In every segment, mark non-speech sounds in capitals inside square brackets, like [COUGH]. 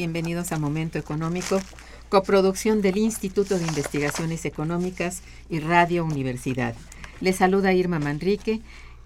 bienvenidos a Momento Económico, coproducción del Instituto de Investigaciones Económicas y Radio Universidad. Les saluda Irma Manrique,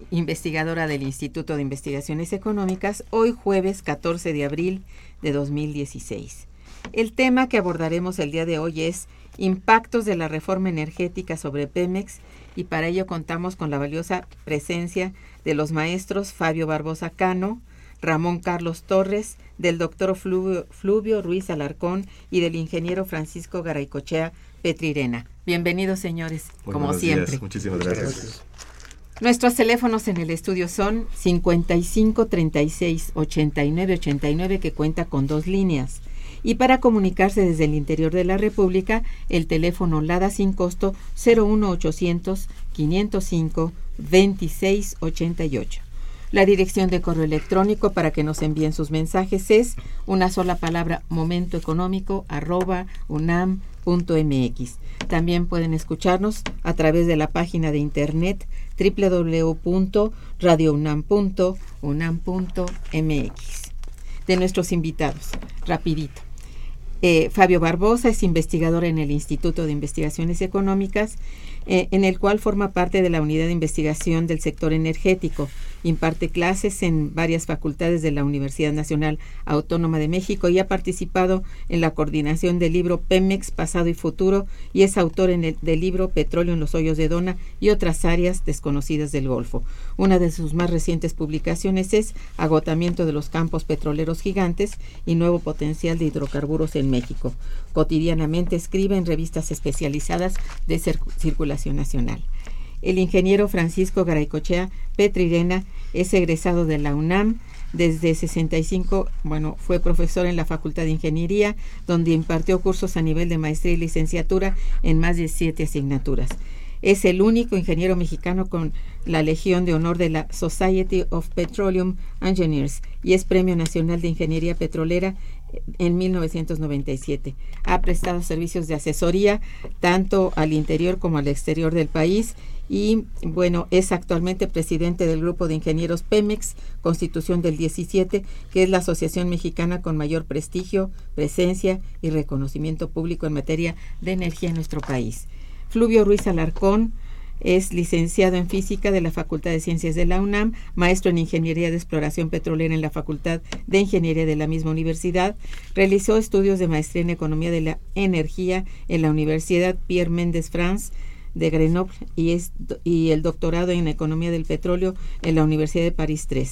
investigadora del Instituto de Investigaciones Económicas, hoy jueves 14 de abril de 2016. El tema que abordaremos el día de hoy es impactos de la reforma energética sobre Pemex y para ello contamos con la valiosa presencia de los maestros Fabio Barbosa Cano, Ramón Carlos Torres, del doctor Fluvio, Ruiz Alarcón y del ingeniero Francisco Garaycochea Petrirena. Bienvenidos, señores, como siempre. Muchísimas gracias. Nuestros teléfonos en el estudio son 55 36 89 89 que cuenta con dos líneas. Y para comunicarse desde el interior de la República, el teléfono LADA sin costo 01800 505 2688. La dirección de correo electrónico para que nos envíen sus mensajes es una sola palabra momentoeconómico arroba unam.mx. También pueden escucharnos a través de la página de internet www.radiounam.unam.mx. De nuestros invitados, rapidito. Eh, Fabio Barbosa es investigador en el Instituto de Investigaciones Económicas, eh, en el cual forma parte de la unidad de investigación del sector energético imparte clases en varias facultades de la Universidad Nacional Autónoma de México y ha participado en la coordinación del libro Pemex Pasado y Futuro y es autor del libro Petróleo en los Hoyos de Dona y otras áreas desconocidas del Golfo. Una de sus más recientes publicaciones es Agotamiento de los campos petroleros gigantes y nuevo potencial de hidrocarburos en México. Cotidianamente escribe en revistas especializadas de circulación nacional. El ingeniero Francisco Garaycochea Petrirena es egresado de la UNAM. Desde 65, bueno, fue profesor en la Facultad de Ingeniería, donde impartió cursos a nivel de maestría y licenciatura en más de siete asignaturas. Es el único ingeniero mexicano con la Legión de Honor de la Society of Petroleum Engineers y es Premio Nacional de Ingeniería Petrolera en 1997. Ha prestado servicios de asesoría tanto al interior como al exterior del país y bueno, es actualmente presidente del grupo de ingenieros Pemex, Constitución del 17, que es la asociación mexicana con mayor prestigio, presencia y reconocimiento público en materia de energía en nuestro país. Fluvio Ruiz Alarcón es licenciado en física de la Facultad de Ciencias de la UNAM, maestro en ingeniería de exploración petrolera en la Facultad de Ingeniería de la misma universidad. Realizó estudios de maestría en economía de la energía en la Universidad Pierre Méndez France de Grenoble y, el doctorado en Economía del Petróleo en la Universidad de París III.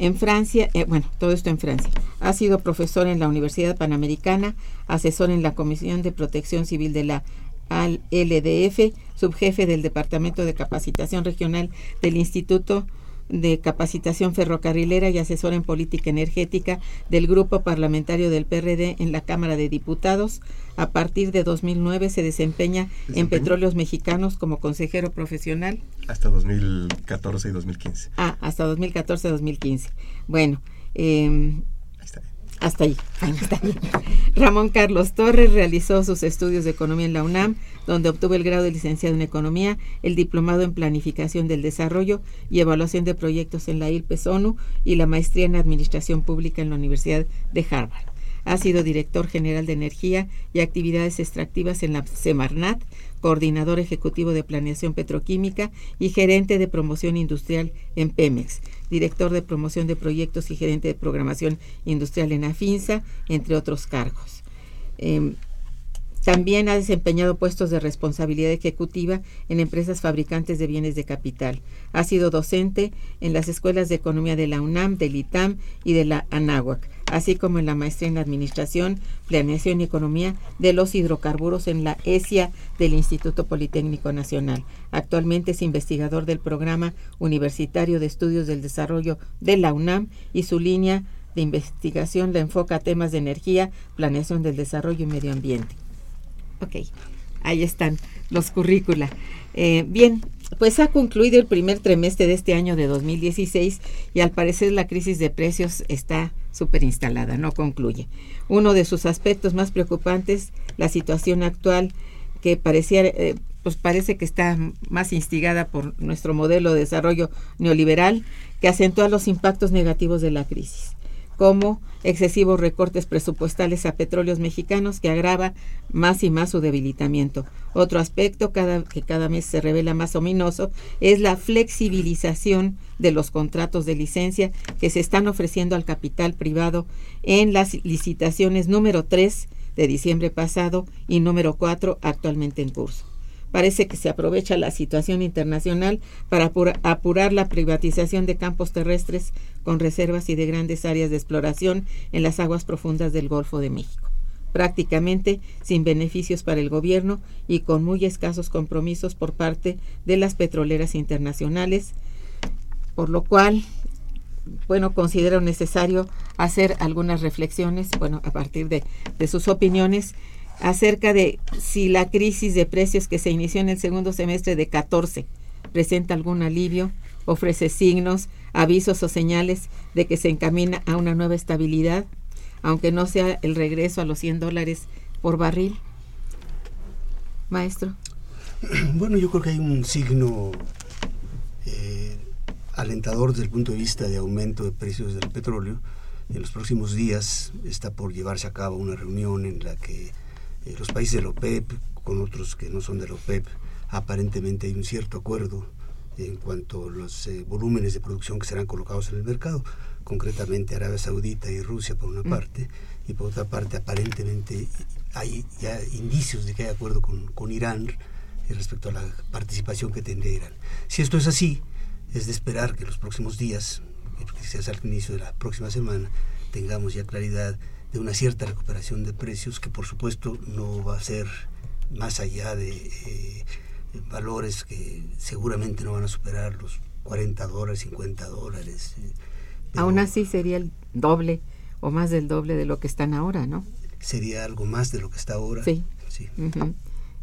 En Francia, eh, bueno, todo esto en Francia. Ha sido profesor en la Universidad Panamericana, asesor en la Comisión de Protección Civil de la LDF, subjefe del Departamento de Capacitación Regional del Instituto de Capacitación Ferrocarrilera y asesor en política energética del Grupo Parlamentario del PRD en la Cámara de Diputados. A partir de 2009 se desempeña en Petróleos Mexicanos como consejero profesional. Hasta 2014 y 2015. Ah, hasta 2014-2015. Bueno, eh, hasta ahí. [LAUGHS] Ramón Carlos Torres realizó sus estudios de economía en la UNAM, donde obtuvo el grado de licenciado en economía, el diplomado en planificación del desarrollo y evaluación de proyectos en la ILPES ONU y la maestría en administración pública en la Universidad de Harvard. Ha sido director general de energía y actividades extractivas en la Semarnat, coordinador ejecutivo de planeación petroquímica y gerente de promoción industrial en Pemex, director de promoción de proyectos y gerente de programación industrial en AFINSA, entre otros cargos. Em, también ha desempeñado puestos de responsabilidad ejecutiva en empresas fabricantes de bienes de capital. Ha sido docente en las escuelas de economía de la UNAM, del ITAM y de la ANAHUAC, así como en la maestría en Administración, Planeación y Economía de los Hidrocarburos en la ESIA del Instituto Politécnico Nacional. Actualmente es investigador del Programa Universitario de Estudios del Desarrollo de la UNAM y su línea de investigación la enfoca a temas de energía, planeación del desarrollo y medio ambiente. Ok, ahí están los currícula. Eh, bien, pues ha concluido el primer trimestre de este año de 2016 y al parecer la crisis de precios está súper instalada, no concluye. Uno de sus aspectos más preocupantes, la situación actual que eh, pues parece que está más instigada por nuestro modelo de desarrollo neoliberal que acentúa los impactos negativos de la crisis como excesivos recortes presupuestales a petróleos mexicanos que agrava más y más su debilitamiento. Otro aspecto cada, que cada mes se revela más ominoso es la flexibilización de los contratos de licencia que se están ofreciendo al capital privado en las licitaciones número 3 de diciembre pasado y número 4 actualmente en curso. Parece que se aprovecha la situación internacional para apurar la privatización de campos terrestres con reservas y de grandes áreas de exploración en las aguas profundas del Golfo de México, prácticamente sin beneficios para el gobierno y con muy escasos compromisos por parte de las petroleras internacionales, por lo cual bueno, considero necesario hacer algunas reflexiones, bueno, a partir de, de sus opiniones acerca de si la crisis de precios que se inició en el segundo semestre de 14 presenta algún alivio, ofrece signos, avisos o señales de que se encamina a una nueva estabilidad, aunque no sea el regreso a los 100 dólares por barril. Maestro. [CLEARS THROAT] Bueno, yo creo que hay un signo eh, alentador desde el punto de vista de aumento de precios del petróleo. En los próximos días está por llevarse a cabo una reunión en la que eh, los países de la OPEP con otros que no son de la OPEP, aparentemente hay un cierto acuerdo en cuanto a los eh, volúmenes de producción que serán colocados en el mercado, concretamente Arabia Saudita y Rusia por una mm. parte, y por otra parte aparentemente hay ya indicios de que hay acuerdo con, con Irán eh, respecto a la participación que tendría Irán. Si esto es así, es de esperar que los próximos días, quizás al inicio de la próxima semana, tengamos ya claridad de una cierta recuperación de precios que por supuesto no va a ser más allá de eh, valores que seguramente no van a superar los 40 dólares, 50 dólares. Eh, Aún así sería el doble o más del doble de lo que están ahora, ¿no? Sería algo más de lo que está ahora. Sí. sí.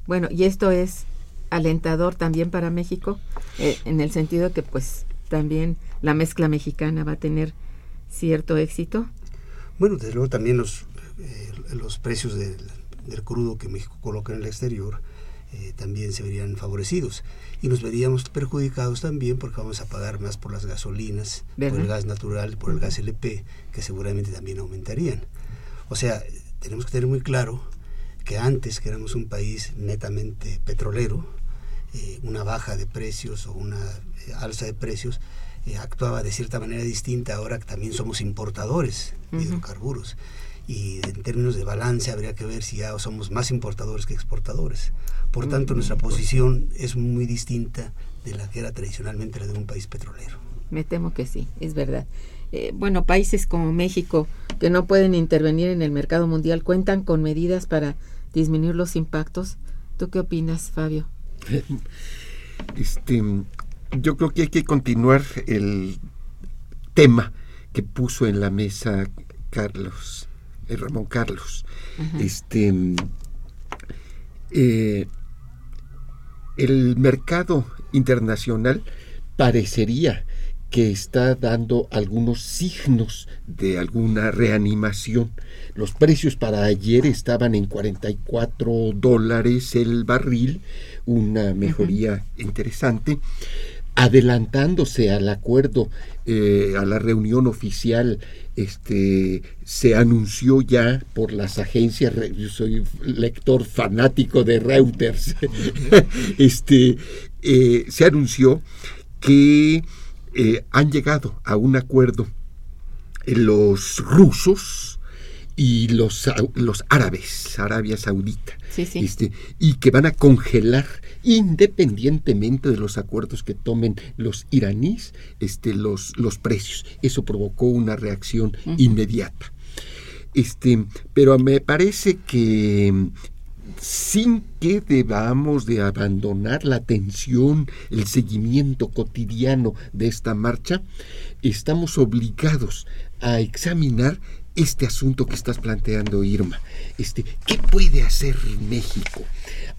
Bueno, y esto es alentador también para México, eh, en el sentido que pues también la mezcla mexicana va a tener cierto éxito. Bueno, desde luego también los, eh, los precios del, crudo que México coloca en el exterior eh, también se verían favorecidos y nos veríamos perjudicados también porque vamos a pagar más por las gasolinas, por el gas natural, por el gas LP, que seguramente también aumentarían. O sea, tenemos que tener muy claro que antes que éramos un país netamente petrolero, eh, una baja de precios o una alza de precios eh, actuaba de cierta manera distinta, ahora también somos importadores de hidrocarburos. Y en términos de balance habría que ver si ya somos más importadores que exportadores. Por tanto, nuestra posición es muy distinta de la que era tradicionalmente la de un país petrolero. Me temo que sí, es verdad. Eh, bueno, países como México, que no pueden intervenir en el mercado mundial, cuentan con medidas para disminuir los impactos. ¿Tú qué opinas, Fabio? [LAUGHS] Este, yo creo que hay que continuar el tema que puso en la mesa Carlos, eh, Ramón Carlos. Este eh, el mercado internacional parecería que está dando algunos signos de alguna reanimación. Los precios para ayer estaban en 44 dólares el barril, una mejoría interesante adelantándose al acuerdo, eh, a la reunión oficial, este, se anunció ya por las agencias, yo soy lector fanático de Reuters, [LAUGHS] este, eh, se anunció que eh, han llegado a un acuerdo los rusos y los, los árabes, Arabia Saudita, Este, y que van a congelar independientemente de los acuerdos que tomen los iraníes, este, los, los precios. Eso provocó una reacción inmediata. Este, pero me parece que sin que debamos de abandonar la atención, el seguimiento cotidiano de esta marcha, estamos obligados a examinar este asunto que estás planteando, Irma. Este, ¿qué puede hacer México?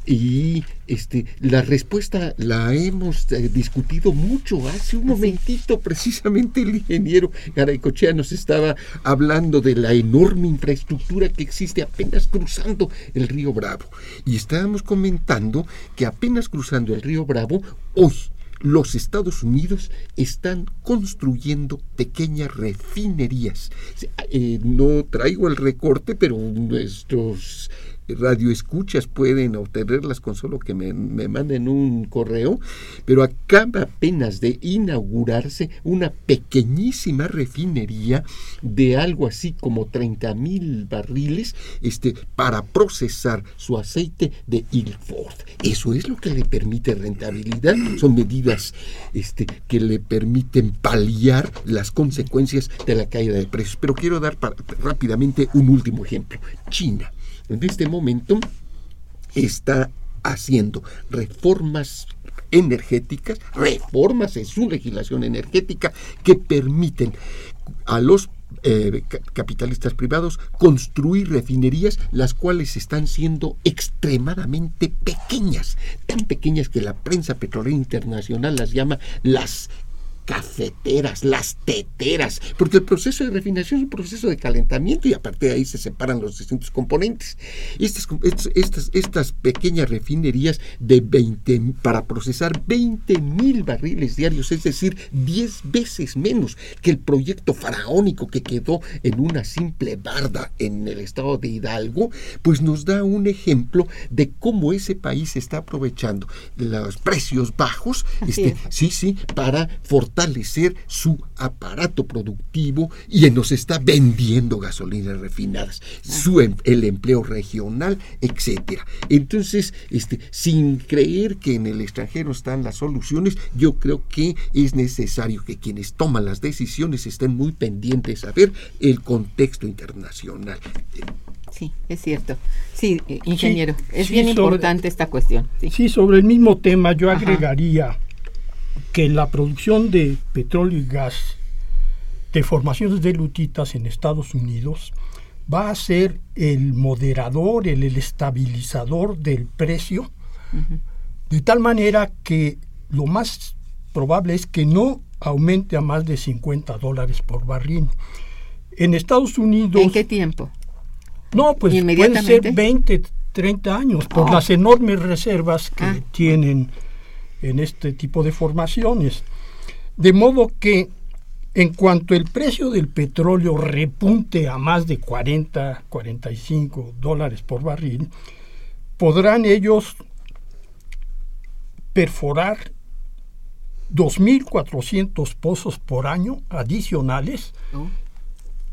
Y este, la respuesta la hemos eh, discutido mucho. Hace un momentito, precisamente, el ingeniero Garaycochea nos estaba hablando de la enorme infraestructura que existe apenas cruzando el río Bravo. Y estábamos comentando que apenas cruzando el río Bravo, hoy los Estados Unidos están construyendo pequeñas refinerías. Eh, no traigo el recorte, pero nuestros radioescuchas pueden obtenerlas con solo que me, manden un correo, pero acaba apenas de inaugurarse una pequeñísima refinería de algo así como 30 mil barriles este, para procesar su aceite de Ilford. Eso es lo que le permite rentabilidad, son medidas este, que le permiten paliar las consecuencias de la caída de precios. Pero quiero dar rápidamente un último ejemplo. China en este momento está haciendo reformas energéticas, reformas en su legislación energética que permiten a los eh, capitalistas privados construir refinerías las cuales están siendo extremadamente pequeñas, tan pequeñas que la prensa petrolera internacional las llama las cafeteras, las teteras, porque el proceso de refinación es un proceso de calentamiento y aparte de ahí se separan los distintos componentes. Estas, estas, estas pequeñas refinerías de 20, para procesar 20 mil barriles diarios, es decir, 10 veces menos que el proyecto faraónico que quedó en una simple barda en el estado de Hidalgo, pues nos da un ejemplo de cómo ese país está aprovechando los precios bajos, este, sí, sí, para fortalecer fortalecer su aparato productivo y nos está vendiendo gasolinas refinadas, su, em, el empleo regional, etcétera. Entonces, este, sin creer que en el extranjero están las soluciones, yo creo que es necesario que quienes toman las decisiones estén muy pendientes a ver el contexto internacional. Sí, es cierto. Sí, eh, ingeniero, es bien importante esta cuestión. Sí. sobre el mismo tema yo agregaría que la producción de petróleo y gas de formaciones de lutitas en Estados Unidos va a ser el moderador, el, estabilizador del precio, de tal manera que lo más probable es que no aumente a más de 50 dólares por barril. En Estados Unidos... ¿En qué tiempo? No, pues puede ser 20, 30 años, por oh. las enormes reservas que ah. tienen en este tipo de formaciones. De modo que en cuanto el precio del petróleo repunte a más de 40, 45 dólares por barril, podrán ellos perforar 2.400 pozos por año adicionales,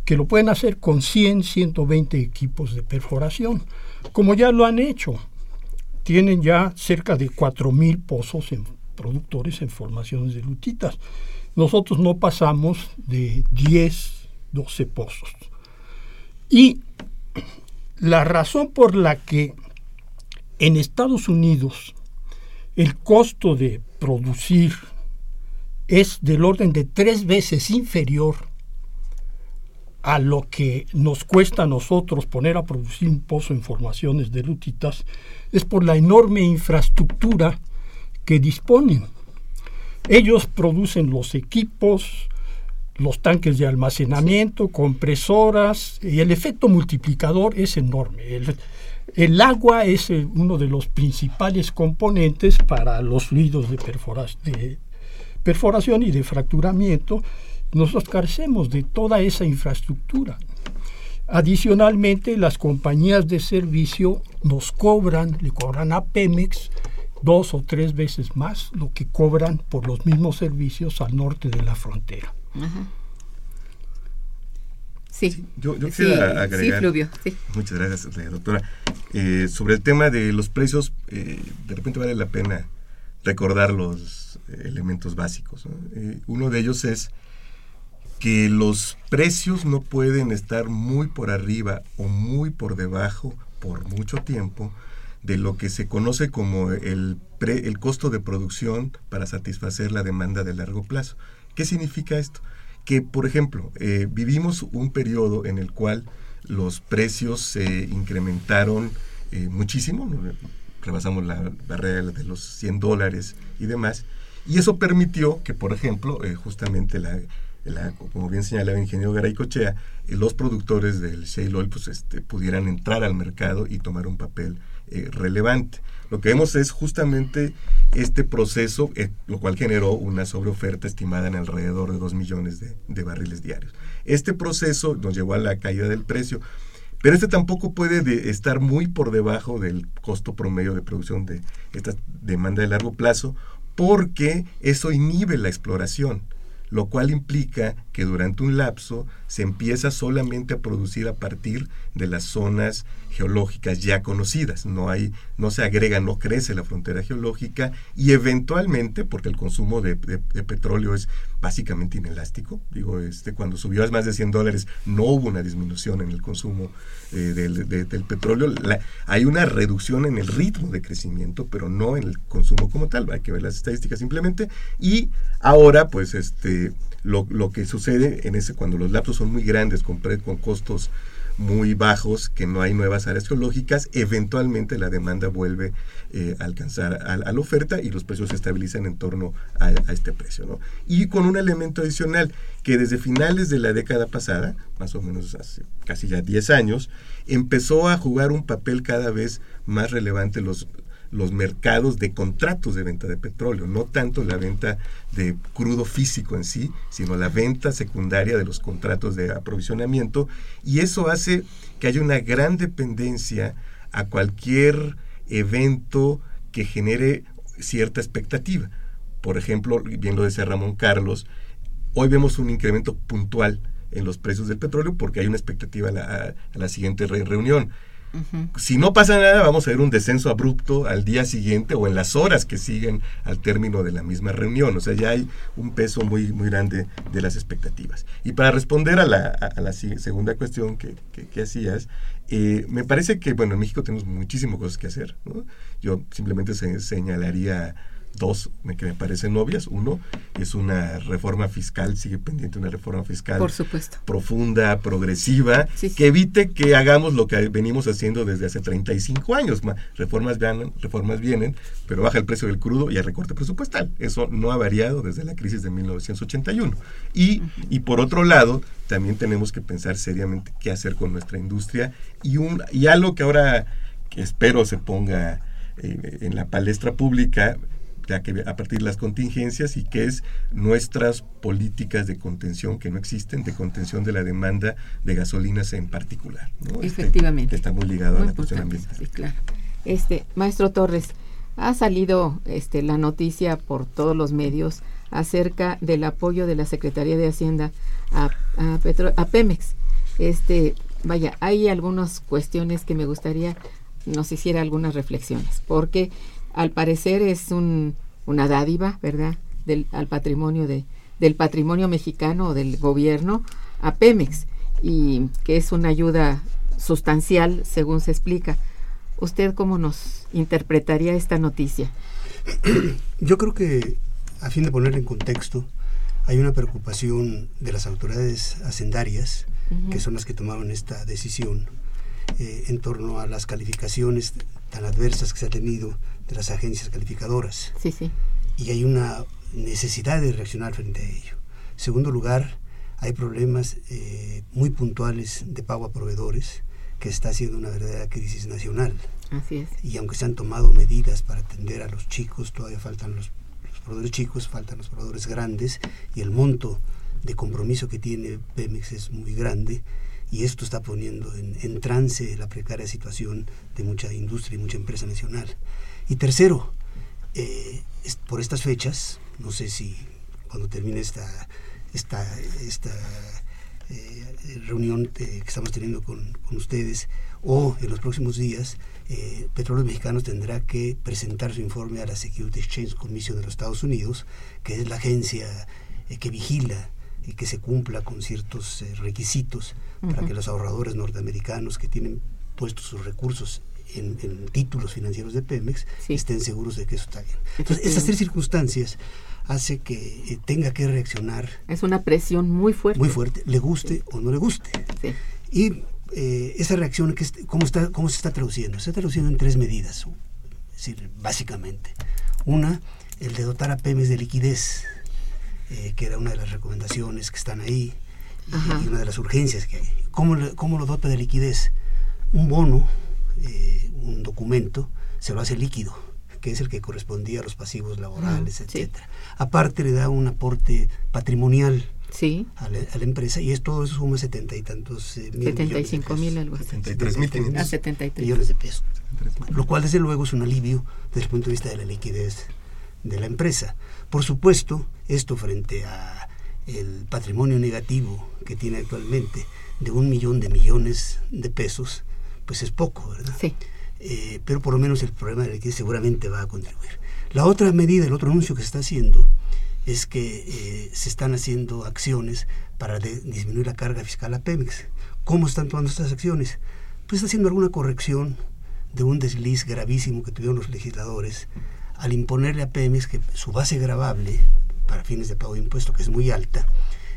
que lo pueden hacer con 100, 120 equipos de perforación, como ya lo han hecho tienen ya cerca de 4.000 pozos en productores en formaciones de lutitas. Nosotros no pasamos de 10, 12 pozos. Y la razón por la que en Estados Unidos el costo de producir es del orden de tres veces inferior a lo que nos cuesta a nosotros poner a producir un pozo en formaciones de lutitas es por la enorme infraestructura que disponen. Ellos producen los equipos, los tanques de almacenamiento, compresoras, y el efecto multiplicador es enorme. El, agua es uno de los principales componentes para los fluidos de perforación y de fracturamiento. Nosotros carecemos de toda esa infraestructura. Adicionalmente, las compañías de servicio nos cobran, le cobran a Pemex dos o tres veces más lo que cobran por los mismos servicios al norte de la frontera. Sí. Yo, quiero agregar. Muchas gracias, doctora. Eh, sobre el tema de los precios, eh, de repente vale la pena recordar los elementos básicos. Eh, uno de ellos es que los precios no pueden estar muy por arriba o muy por debajo por mucho tiempo de lo que se conoce como el, el costo de producción para satisfacer la demanda de largo plazo. ¿Qué significa esto? Que, por ejemplo, eh, vivimos un periodo en el cual los precios se incrementaron eh, muchísimo, rebasamos la barrera de los 100 dólares y demás, y eso permitió que, por ejemplo, eh, justamente la, como bien señalaba el ingeniero Garay Cochea, los productores del shale oil pues, este, pudieran entrar al mercado y tomar un papel relevante. Lo que vemos es justamente este proceso, eh, lo cual generó una sobreoferta estimada en alrededor de 2 millones de, barriles diarios. Este proceso nos llevó a la caída del precio, pero este tampoco puede estar muy por debajo del costo promedio de producción de esta demanda de largo plazo, porque eso inhibe la exploración lo cual implica que durante un lapso se empieza solamente a producir a partir de las zonas geológicas ya conocidas. No hay, no se agrega, no crece la frontera geológica y eventualmente, porque el consumo de, petróleo es básicamente inelástico, digo, este, cuando subió a más de 100 dólares no hubo una disminución en el consumo eh, del, petróleo. hay una reducción en el ritmo de crecimiento, pero no en el consumo como tal. Hay que ver las estadísticas simplemente. Y ahora, pues, este, lo, lo que sucede en ese, cuando los lapsos son muy grandes, con, con costos muy bajos, que no hay nuevas áreas geológicas, eventualmente la demanda vuelve eh, a alcanzar a, la oferta y los precios se estabilizan en torno a, este precio. ¿no? Y con un elemento adicional, que desde finales de la década pasada, más o menos hace casi ya 10 años, empezó a jugar un papel cada vez más relevante los, los mercados de contratos de venta de petróleo, no tanto la venta de crudo físico en sí, sino la venta secundaria de los contratos de aprovisionamiento, y eso hace que haya una gran dependencia a cualquier evento que genere cierta expectativa. Por ejemplo, bien lo decía Ramón Carlos, hoy vemos un incremento puntual en los precios del petróleo porque hay una expectativa a la, siguiente reunión. Si no pasa nada, vamos a ver un descenso abrupto al día siguiente o en las horas que siguen al término de la misma reunión. O sea, ya hay un peso muy, muy grande de las expectativas. Y para responder a la, segunda cuestión que, que, hacías, eh, me parece que, bueno, en México tenemos muchísimas cosas que hacer. Yo simplemente se, señalaría dos que me parecen obvias. Uno es una reforma fiscal, sigue pendiente una reforma fiscal Por supuesto. profunda, progresiva, que evite que hagamos lo que venimos haciendo desde hace 35 años. Reformas vienen, reformas vienen, pero baja el precio del crudo y hay recorte presupuestal. Eso no ha variado desde la crisis de 1981. Y, y por otro lado, también tenemos que pensar seriamente qué hacer con nuestra industria y, un, y algo que ahora que espero se ponga eh, en la palestra pública ya que a partir de las contingencias y que es nuestras políticas de contención que no existen, de contención de la demanda de gasolinas en particular. Este, Efectivamente. que está muy ligado a la cuestión ambiental. Sí, claro. Este, maestro Torres, ha salido este, la noticia por todos los medios acerca del apoyo de la Secretaría de Hacienda a, a, a Pemex. Este, vaya, hay algunas cuestiones que me gustaría nos hiciera algunas reflexiones, porque al parecer es un, una dádiva, ¿verdad?, del, al patrimonio de, del patrimonio mexicano o del gobierno a Pemex y que es una ayuda sustancial, según se explica. ¿Usted cómo nos interpretaría esta noticia? [CLEARS THROAT] Yo creo que, a fin de poner en contexto, hay una preocupación de las autoridades hacendarias, que son las que tomaron esta decisión, eh, en torno a las calificaciones tan adversas que se ha tenido de las agencias calificadoras. Sí, sí. Y hay una necesidad de reaccionar frente a ello. Segundo lugar, hay problemas eh, muy puntuales de pago a proveedores que está haciendo una verdadera crisis nacional. Así es. Y aunque se han tomado medidas para atender a los chicos, todavía faltan los, los proveedores chicos, faltan los proveedores grandes y el monto de compromiso que tiene Pemex es muy grande y esto está poniendo en, en trance la precaria situación de mucha industria y mucha empresa nacional. Y tercero, eh, por estas fechas, no sé si cuando termine esta, esta, esta eh, reunión eh, que estamos teniendo con, ustedes o en los próximos días, Petróleos Mexicanos tendrá que presentar su informe a la Security Exchange Commission de los Estados Unidos, que es la agencia que vigila y que se cumpla con ciertos requisitos para que los ahorradores norteamericanos que tienen puestos sus recursos en, títulos financieros de Pemex, estén seguros de que eso está bien. Entonces, esas tres circunstancias hace que eh, tenga que reaccionar. Es una presión muy fuerte. Muy fuerte, le guste o no le guste. Y eh, esa reacción, que ¿cómo, está, ¿cómo se está traduciendo? Se está traduciendo en tres medidas, básicamente. Una, el de dotar a Pemex de liquidez, eh, que era una de las recomendaciones que están ahí y, una de las urgencias que hay. ¿Cómo, cómo lo dota de liquidez? Un bono, un documento, se lo hace líquido que es el que correspondía a los pasivos laborales, etcétera. Aparte le da un aporte patrimonial sí. a, la, empresa y es todo eso suma setenta y tantos eh, mil 75 mil algo así. 73 mil millones de pesos. lo cual desde luego es un alivio desde el punto de vista de la liquidez de la empresa. Por supuesto, esto frente a el patrimonio negativo que tiene actualmente de un millón de millones de pesos, pues es poco, ¿verdad? Sí. Eh, pero por lo menos el problema de liquidez seguramente va a contribuir. La otra medida, el otro anuncio que se está haciendo es que eh, se están haciendo acciones para disminuir la carga fiscal a Pemex. ¿Cómo están tomando estas acciones? Pues está haciendo alguna corrección de un desliz gravísimo que tuvieron los legisladores al imponerle a Pemex que su base gravable para fines de pago de impuestos, que es muy alta,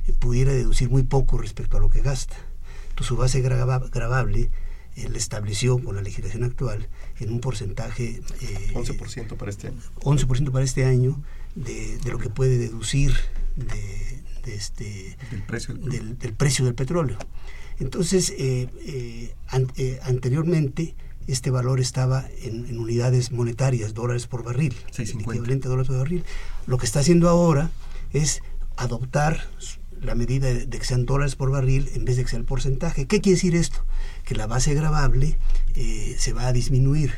eh, pudiera deducir muy poco respecto a lo que gasta. Entonces su base él estableció con la legislación actual en un porcentaje... Eh, 11% para este año. 11% para este año de, de, lo que puede deducir de, de este, del, precio del, del, precio del petróleo. Entonces, eh, eh, eh, anteriormente este valor estaba en, en, unidades monetarias, dólares por barril, 650. equivalente a dólares por barril. Lo que está haciendo ahora es adoptar la medida de, que sean dólares por barril en vez de que sea el porcentaje. ¿Qué quiere decir esto? Que la base gravable eh, se va a disminuir.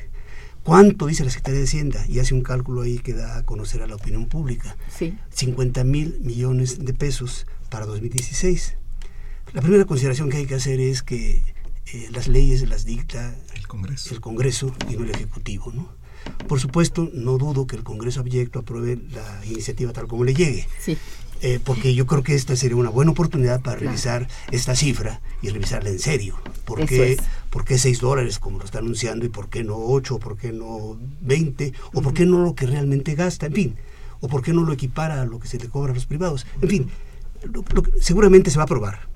¿Cuánto dice la Secretaría de Hacienda? Y hace un cálculo ahí que da a conocer a la opinión pública. Sí. 50 mil millones de pesos para 2016. La primera consideración que hay que hacer es que eh, las leyes las dicta el Congreso. el Congreso y no el Ejecutivo. ¿no? Por supuesto, no dudo que el Congreso abyecto apruebe la iniciativa tal como le llegue. Sí. Eh, porque yo creo que esta sería una buena oportunidad para revisar esta cifra y revisarla en serio. ¿Por qué, ¿Por qué 6 dólares como lo está anunciando y por qué no 8, por qué no 20 o por qué no lo que realmente gasta? En fin, o por qué no lo equipara a lo que se le cobra a los privados. En fin, seguramente se va a aprobar.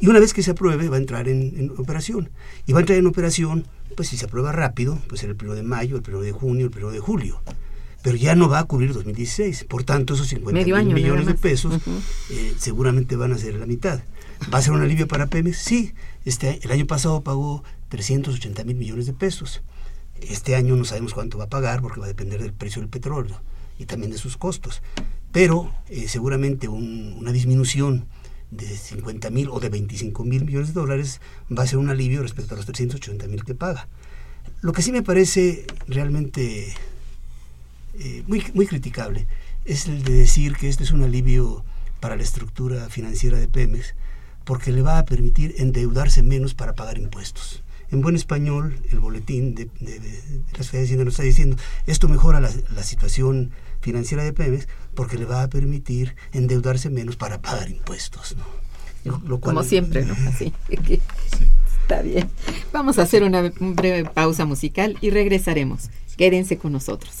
Y una vez que se apruebe va a entrar en, en, operación. Y va a entrar en operación, pues si se aprueba rápido, pues el 1 de mayo, el 1 de junio, el 1 de julio pero ya no va a cubrir 2016. Por tanto, esos 50 mil millones de pesos eh, seguramente van a ser la mitad. ¿Va a ser un alivio para Pemex? Sí. Este, el año pasado pagó 380 mil millones de pesos. Este año no sabemos cuánto va a pagar porque va a depender del precio del petróleo y también de sus costos. Pero eh, seguramente una disminución de 50 mil o de 25 mil millones de dólares va a ser un alivio respecto a los 380 mil que paga. Lo que sí me parece realmente eh, muy, muy criticable es el de decir que este es un alivio para la estructura financiera de Pemex porque le va a permitir endeudarse menos para pagar impuestos. En buen español, el boletín de, de, la de Hacienda nos está diciendo esto mejora la, la, situación financiera de Pemex porque le va a permitir endeudarse menos para pagar impuestos. ¿no? Como siempre, ¿no? Así. [LAUGHS] Está bien. Vamos a hacer una breve pausa musical y regresaremos. Quédense con nosotros.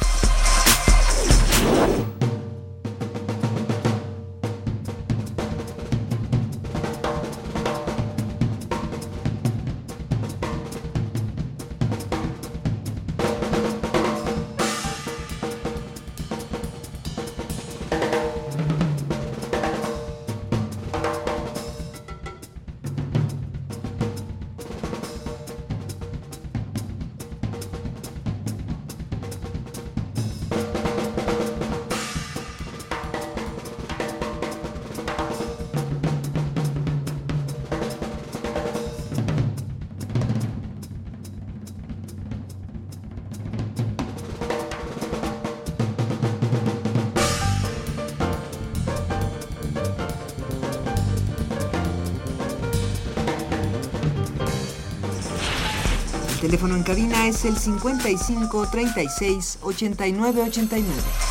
Es el 55 36 89 89.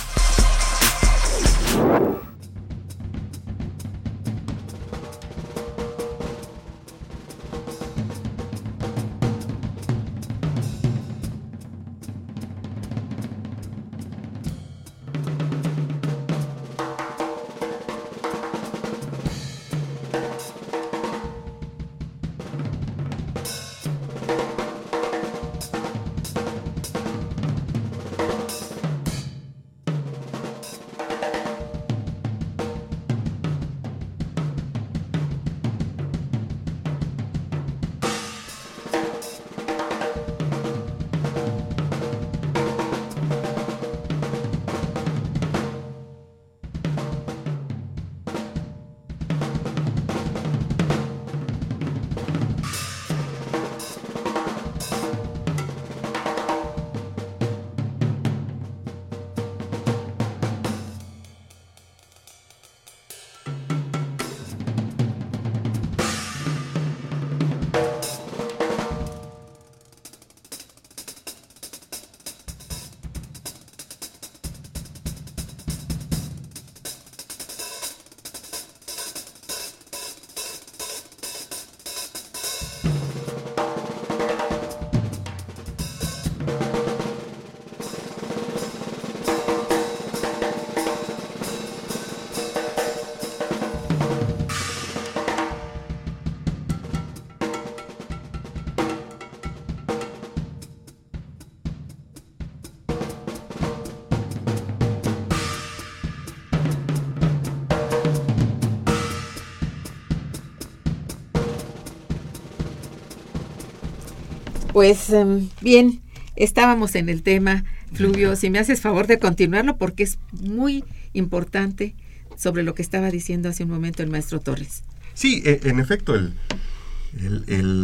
Pues em, bien, estábamos en el tema, Fluvio, si me haces favor de continuarlo porque es muy importante sobre lo que estaba diciendo hace un momento el maestro Torres. Sí, e, en efecto, el,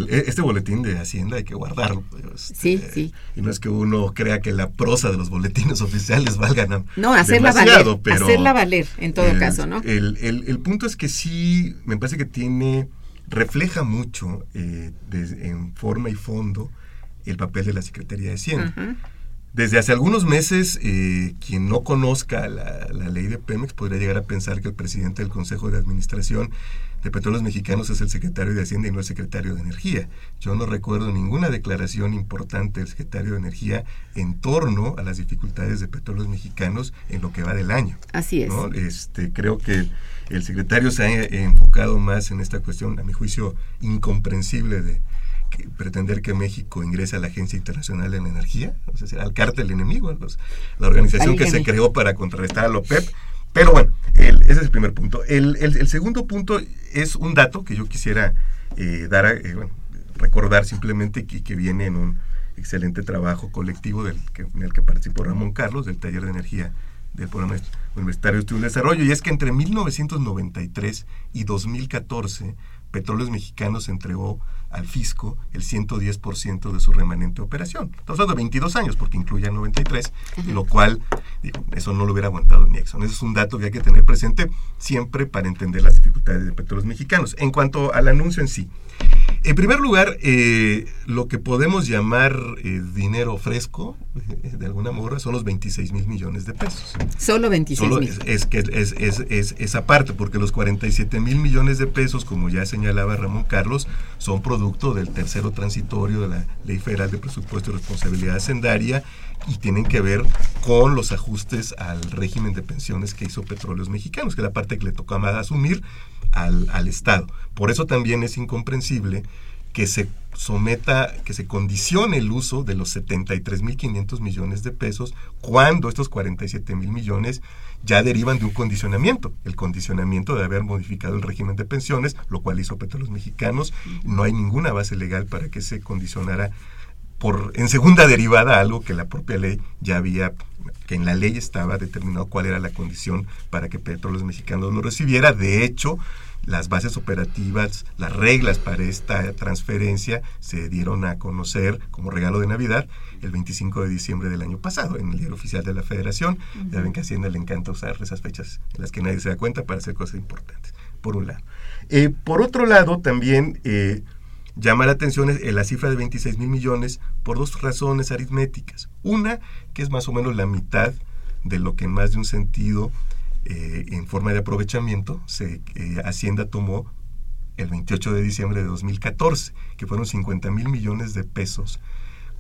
e, este boletín de Hacienda hay que guardarlo. Este, sí, sí. Y no es que uno crea que la prosa de los boletines [LAUGHS] oficiales valgan No, hacerla valer, hacerla valer en todo caso, ¿no? El, el, punto es que sí, me parece que tiene refleja mucho eh, en forma y fondo el papel de la Secretaría de Hacienda. Desde hace algunos meses, eh, quien no conozca la, ley de Pemex podría llegar a pensar que el presidente del Consejo de Administración de Petróleos Mexicanos es el secretario de Hacienda y no el secretario de Energía. Yo no recuerdo ninguna declaración importante del secretario de Energía en torno a las dificultades de Petróleos Mexicanos en lo que va del año. Así es. Este, creo que el secretario se ha enfocado más en esta cuestión, a mi juicio, incomprensible de pretender que México ingrese a la Agencia Internacional de la Energía, o sea, al cártel enemigo, la organización que se creó para contrarrestar a la OPEP. Pero bueno, ese es el primer punto. El, segundo punto es un dato que yo quisiera eh, dar, eh, recordar simplemente que, que viene en un excelente trabajo colectivo del que, en el que participó Ramón Carlos, del taller de energía del programa universitario de y desarrollo, y es que entre 1993 y 2014 Petróleos Mexicanos entregó al fisco el 110% de su remanente operación. Estamos hablando de 22 años, porque incluye el 93, lo cual, eso no lo hubiera aguantado ni Exxon. Ese es un dato que hay que tener presente siempre para entender las dificultades de Petróleos Mexicanos. En cuanto al anuncio en sí, en primer lugar, eh, lo que podemos llamar eh, dinero fresco, eh, de alguna manera, son los 26 mil millones de pesos. Solo 26 mil. Es, que es, es, es, esa parte, porque los 47 mil millones de pesos, como ya señalaba Ramón Carlos, son producto del tercero transitorio de la Ley Federal de Presupuesto y Responsabilidad Hacendaria y tienen que ver con los ajustes al régimen de pensiones que hizo Petróleos Mexicanos, que es la parte que le tocó a asumir al, al Estado. Por eso también es incomprensible que se someta, que se condicione el uso de los 73.500 millones de pesos cuando estos 47 mil millones ya derivan de un condicionamiento, el condicionamiento de haber modificado el régimen de pensiones, lo cual hizo Petróleos Mexicanos. No hay ninguna base legal para que se condicionara por en segunda derivada algo que la propia ley ya había que en la ley estaba determinado cuál era la condición para que Petróleos Mexicanos lo recibiera. De hecho, las bases operativas, las reglas para esta transferencia se dieron a conocer como regalo de Navidad el 25 de diciembre del año pasado en el diario oficial de la Federación. Ya ven que a Hacienda le encanta usar esas fechas en las que nadie se da cuenta para hacer cosas importantes, por un lado. Eh, por otro lado, también... Eh, llama la atención la cifra de 26 mil millones por dos razones aritméticas. Una, que es más o menos la mitad de lo que en más de un sentido, eh, en forma de aprovechamiento, se, eh, Hacienda tomó el 28 de diciembre de 2014, que fueron 50 mil millones de pesos,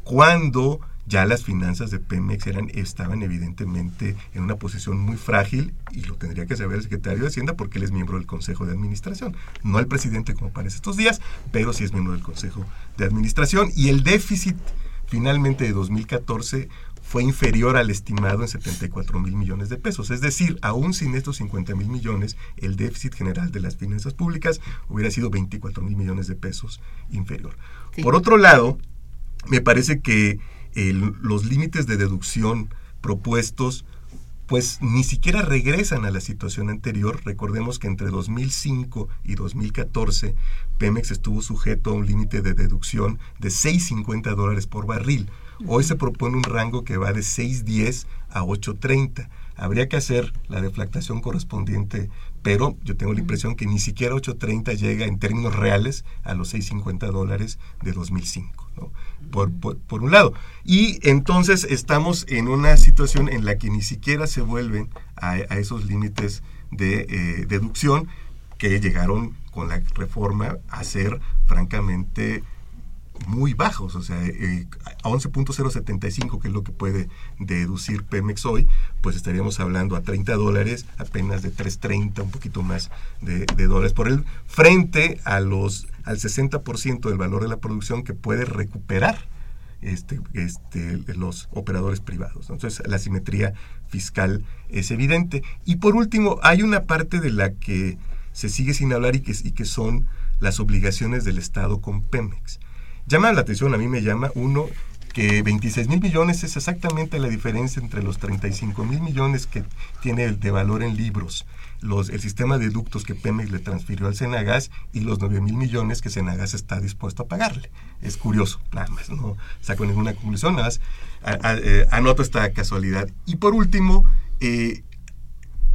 cuando ya las finanzas de Pemex eran, estaban evidentemente en una posición muy frágil y lo tendría que saber el secretario de Hacienda porque él es miembro del Consejo de Administración. No el presidente como parece estos días, pero sí es miembro del Consejo de Administración. Y el déficit finalmente de 2014 fue inferior al estimado en 74 mil millones de pesos. Es decir, aún sin estos 50 mil millones, el déficit general de las finanzas públicas hubiera sido 24 mil millones de pesos inferior. Por otro lado, me parece que los límites de deducción propuestos pues ni siquiera regresan a la situación anterior. Recordemos que entre 2005 y 2014 Pemex estuvo sujeto a un límite de deducción de 6.50 dólares por barril. Hoy se propone un rango que va de 6.10 a 8.30. Habría que hacer la deflactación correspondiente, pero yo tengo la impresión que ni siquiera 8.30 llega en términos reales a los 6.50 dólares de 2005 por, por, un lado. Y entonces estamos en una situación en la que ni siquiera se vuelven a, esos límites de eh, deducción que llegaron con la reforma a ser francamente muy bajos, o sea, eh, a 11.075, que es lo que puede deducir Pemex hoy, pues estaríamos hablando a 30 dólares, apenas de 3.30, un poquito más de, dólares por el frente a los al 60% del valor de la producción que puede recuperar este, este, los operadores privados. Entonces, la simetría fiscal es evidente. Y por último, hay una parte de la que se sigue sin hablar y que, y que son las obligaciones del Estado con Pemex. Llama la atención, a mí me llama uno que 26 mil millones es exactamente la diferencia entre los 35 mil millones que tiene de valor en libros, los, el sistema de ductos que Pemex le transfirió al Senagas y los 9 mil millones que Senagas está dispuesto a pagarle. Es curioso, nada más, no saco ninguna conclusión, nada más eh, anoto esta casualidad. Y por último, eh,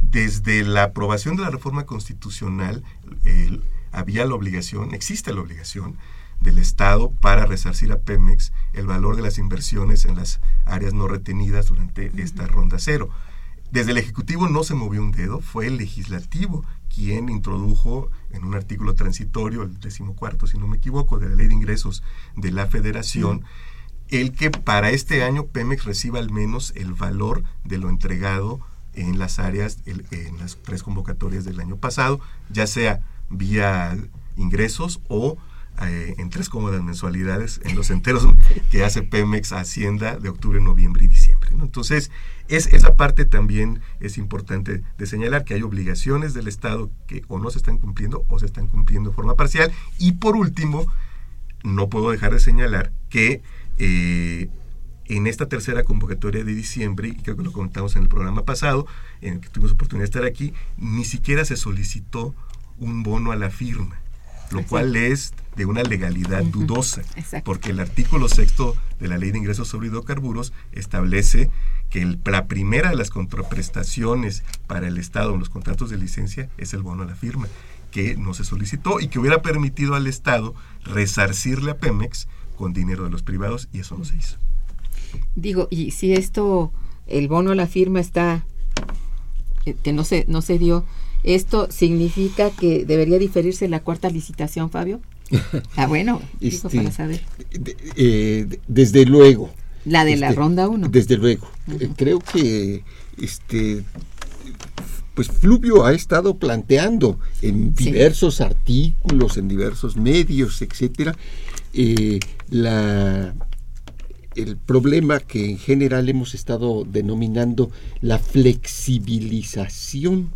desde la aprobación de la reforma constitucional, había la obligación, existe la obligación, del Estado para resarcir a Pemex el valor de las inversiones en las áreas no retenidas durante esta ronda cero. Desde el Ejecutivo no se movió un dedo, fue el legislativo quien introdujo en un artículo transitorio, el decimocuarto, si no me equivoco, de la Ley de Ingresos de la Federación, el que para este año Pemex reciba al menos el valor de lo entregado en las áreas, en las tres convocatorias del año pasado, ya sea vía ingresos o eh, en tres cómodas mensualidades en los enteros [LAUGHS] que hace Pemex Hacienda de octubre, noviembre y diciembre. Entonces, es, esa parte también es importante de señalar que hay obligaciones del Estado que o no se están cumpliendo o se están cumpliendo de forma parcial. Y por último, no puedo dejar de señalar que eh, en esta tercera convocatoria de diciembre, y creo que lo contamos en el programa pasado, en el que tuvimos oportunidad de estar aquí, ni siquiera se solicitó un bono a la firma lo cual es de una legalidad dudosa, porque el artículo sexto de la Ley de Ingresos sobre Hidrocarburos establece que la primera de las contraprestaciones para el Estado en los contratos de licencia es el bono a la firma, que no se solicitó y que hubiera permitido al Estado resarcirle a Pemex con dinero de los privados y eso no se hizo. Digo, y si esto, el bono a la firma está, eh, que no se, no se dio, ¿Esto significa que debería diferirse la cuarta licitación, Fabio? [LAUGHS] Ah, bueno, este, para saber. Eh, desde luego. La de la este, ronda 1. Desde luego. Eh, creo que este pues Fluvio ha estado planteando en diversos artículos, en diversos medios, etcétera, eh, la el problema que en general hemos estado denominando la flexibilización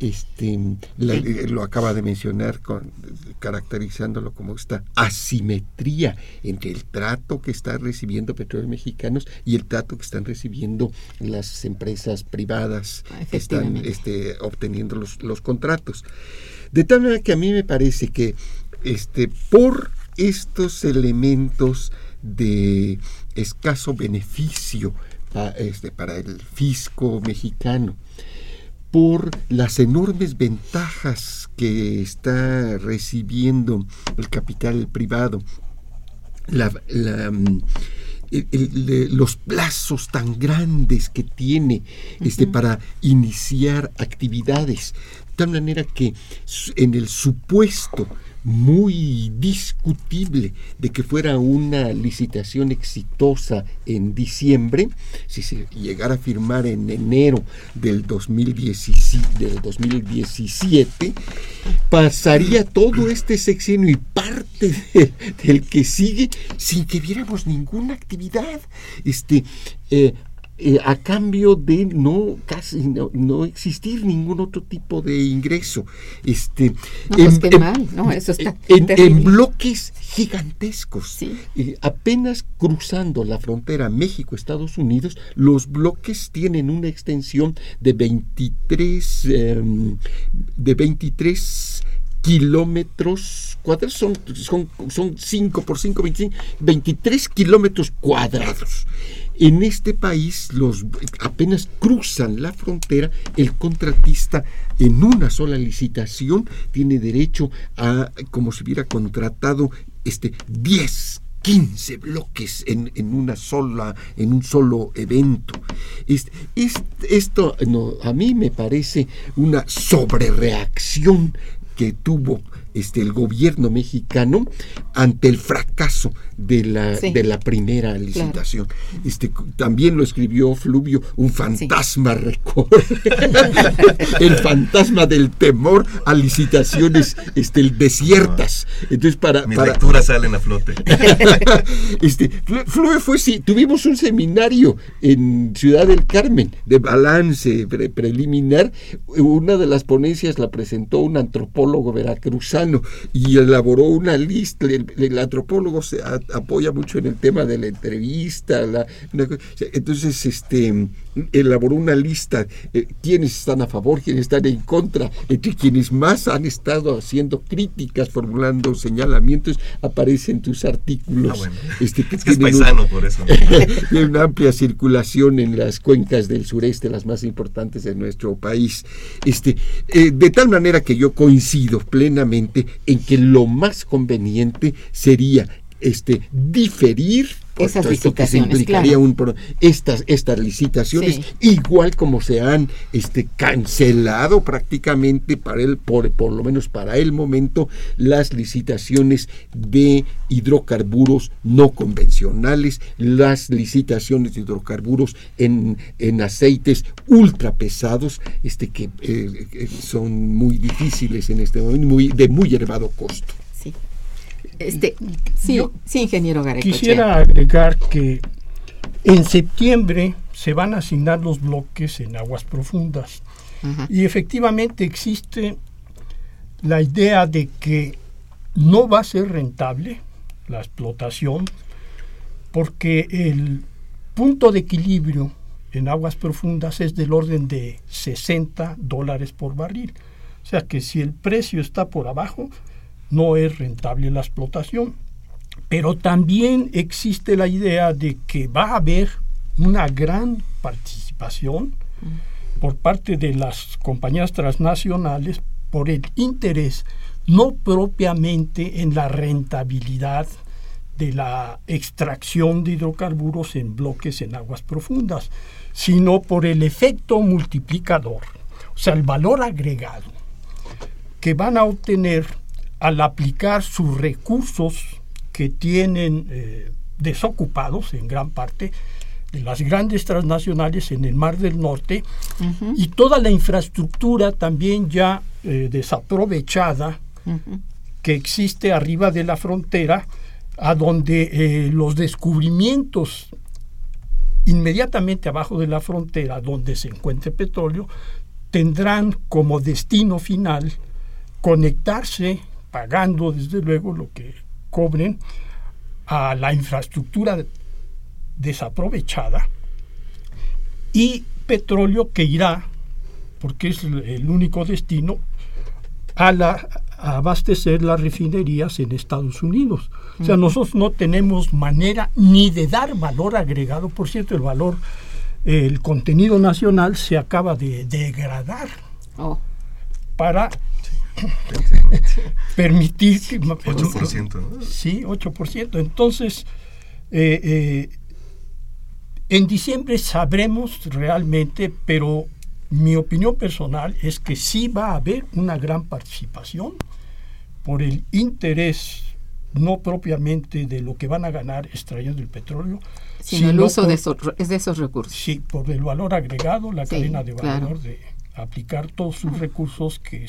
este eh, lo acaba de mencionar con, caracterizándolo como esta asimetría entre el trato que están recibiendo petróleos mexicanos y el trato que están recibiendo las empresas privadas que están este, obteniendo los, los contratos. De tal manera que a mí me parece que este por estos elementos de escaso beneficio este, para el fisco mexicano por las enormes ventajas que está recibiendo el capital privado, la, mm, los plazos tan grandes que tiene este, para iniciar actividades. De tal manera que en el supuesto muy discutible de que fuera una licitación exitosa en diciembre, si se llegara a firmar en enero del 2017, del 2017 pasaría todo este sexenio y parte del que sigue sin que viéramos ninguna actividad. Este, eh, eh, a cambio de no casi no, existir ningún otro tipo de ingreso. Este en, bloques gigantescos eh, apenas cruzando la frontera México Estados Unidos los bloques tienen una extensión de 23 em, de 23 kilómetros cuadrados, son, son, son 5 por 5, 25, 23 kilómetros cuadrados. En este país, los apenas cruzan la frontera, el contratista en una sola licitación tiene derecho a, como si hubiera contratado este 10 15 bloques en, una sola, en un solo evento. esto no, a mí me parece una sobrereacción que tuvo este, el gobierno mexicano ante el fracaso de la, de la primera licitación. Este, también lo escribió Fluvio, un fantasma [LAUGHS] el fantasma del temor a licitaciones este, desiertas. Entonces, para, Mis lecturas salen a flote. [LAUGHS] este, Fluvio fue, sí, tuvimos un seminario en Ciudad del Carmen de balance preliminar. Una de las ponencias la presentó un antropólogo veracruzano y elaboró una lista. El, antropólogo se apoya mucho en el tema de la entrevista. entonces, este elaboró una lista eh, quienes están a favor, quienes están en contra, entre quienes más han estado haciendo críticas, formulando señalamientos, aparecen tus artículos. Ah, este, que es paisano por eso. [LAUGHS] Tiene una amplia circulación en las cuencas del sureste, las más importantes de nuestro país. Este, eh, de tal manera que yo coincido plenamente en que lo más conveniente sería este, diferir esas licitaciones, estas, estas licitaciones, igual como se han este, cancelado prácticamente para el, por, por lo menos para el momento, las licitaciones de hidrocarburos no convencionales, las licitaciones de hidrocarburos en, en aceites ultra pesados, este, que eh, eh, son muy difíciles en este momento, muy, de muy elevado costo. Este, sí, sí, ingeniero Gareco. Quisiera agregar que en septiembre se van a asignar los bloques en aguas profundas. Y efectivamente existe la idea de que no va a ser rentable la explotación porque el punto de equilibrio en aguas profundas es del orden de 60 dólares por barril. O sea que si el precio está por abajo, no es rentable la explotación. Pero también existe la idea de que va a haber una gran participación por parte de las compañías transnacionales por el interés no propiamente en la rentabilidad de la extracción de hidrocarburos en bloques en aguas profundas, sino por el efecto multiplicador, o sea, el valor agregado que van a obtener al aplicar sus recursos que tienen eh, desocupados en gran parte de las grandes transnacionales en el Mar del Norte y toda la infraestructura también ya eh, desaprovechada que existe arriba de la frontera, a donde eh, los descubrimientos inmediatamente abajo de la frontera, donde se encuentre petróleo, tendrán como destino final conectarse pagando desde luego lo que cobren a la infraestructura desaprovechada y petróleo que irá, porque es el único destino, a, la, abastecer las refinerías en Estados Unidos. O sea, nosotros no tenemos manera ni de dar valor agregado, por cierto, el valor, el contenido nacional se acaba de degradar oh. para [LAUGHS] permitir que... 8%. Sí, 8%. Entonces, eh, eh, en diciembre sabremos realmente, pero mi opinión personal es que sí va a haber una gran participación por el interés no propiamente de lo que van a ganar extrayendo el petróleo, sino, el uso de, esos, de esos recursos. Sí, por el valor agregado, la cadena de valor de aplicar todos sus recursos que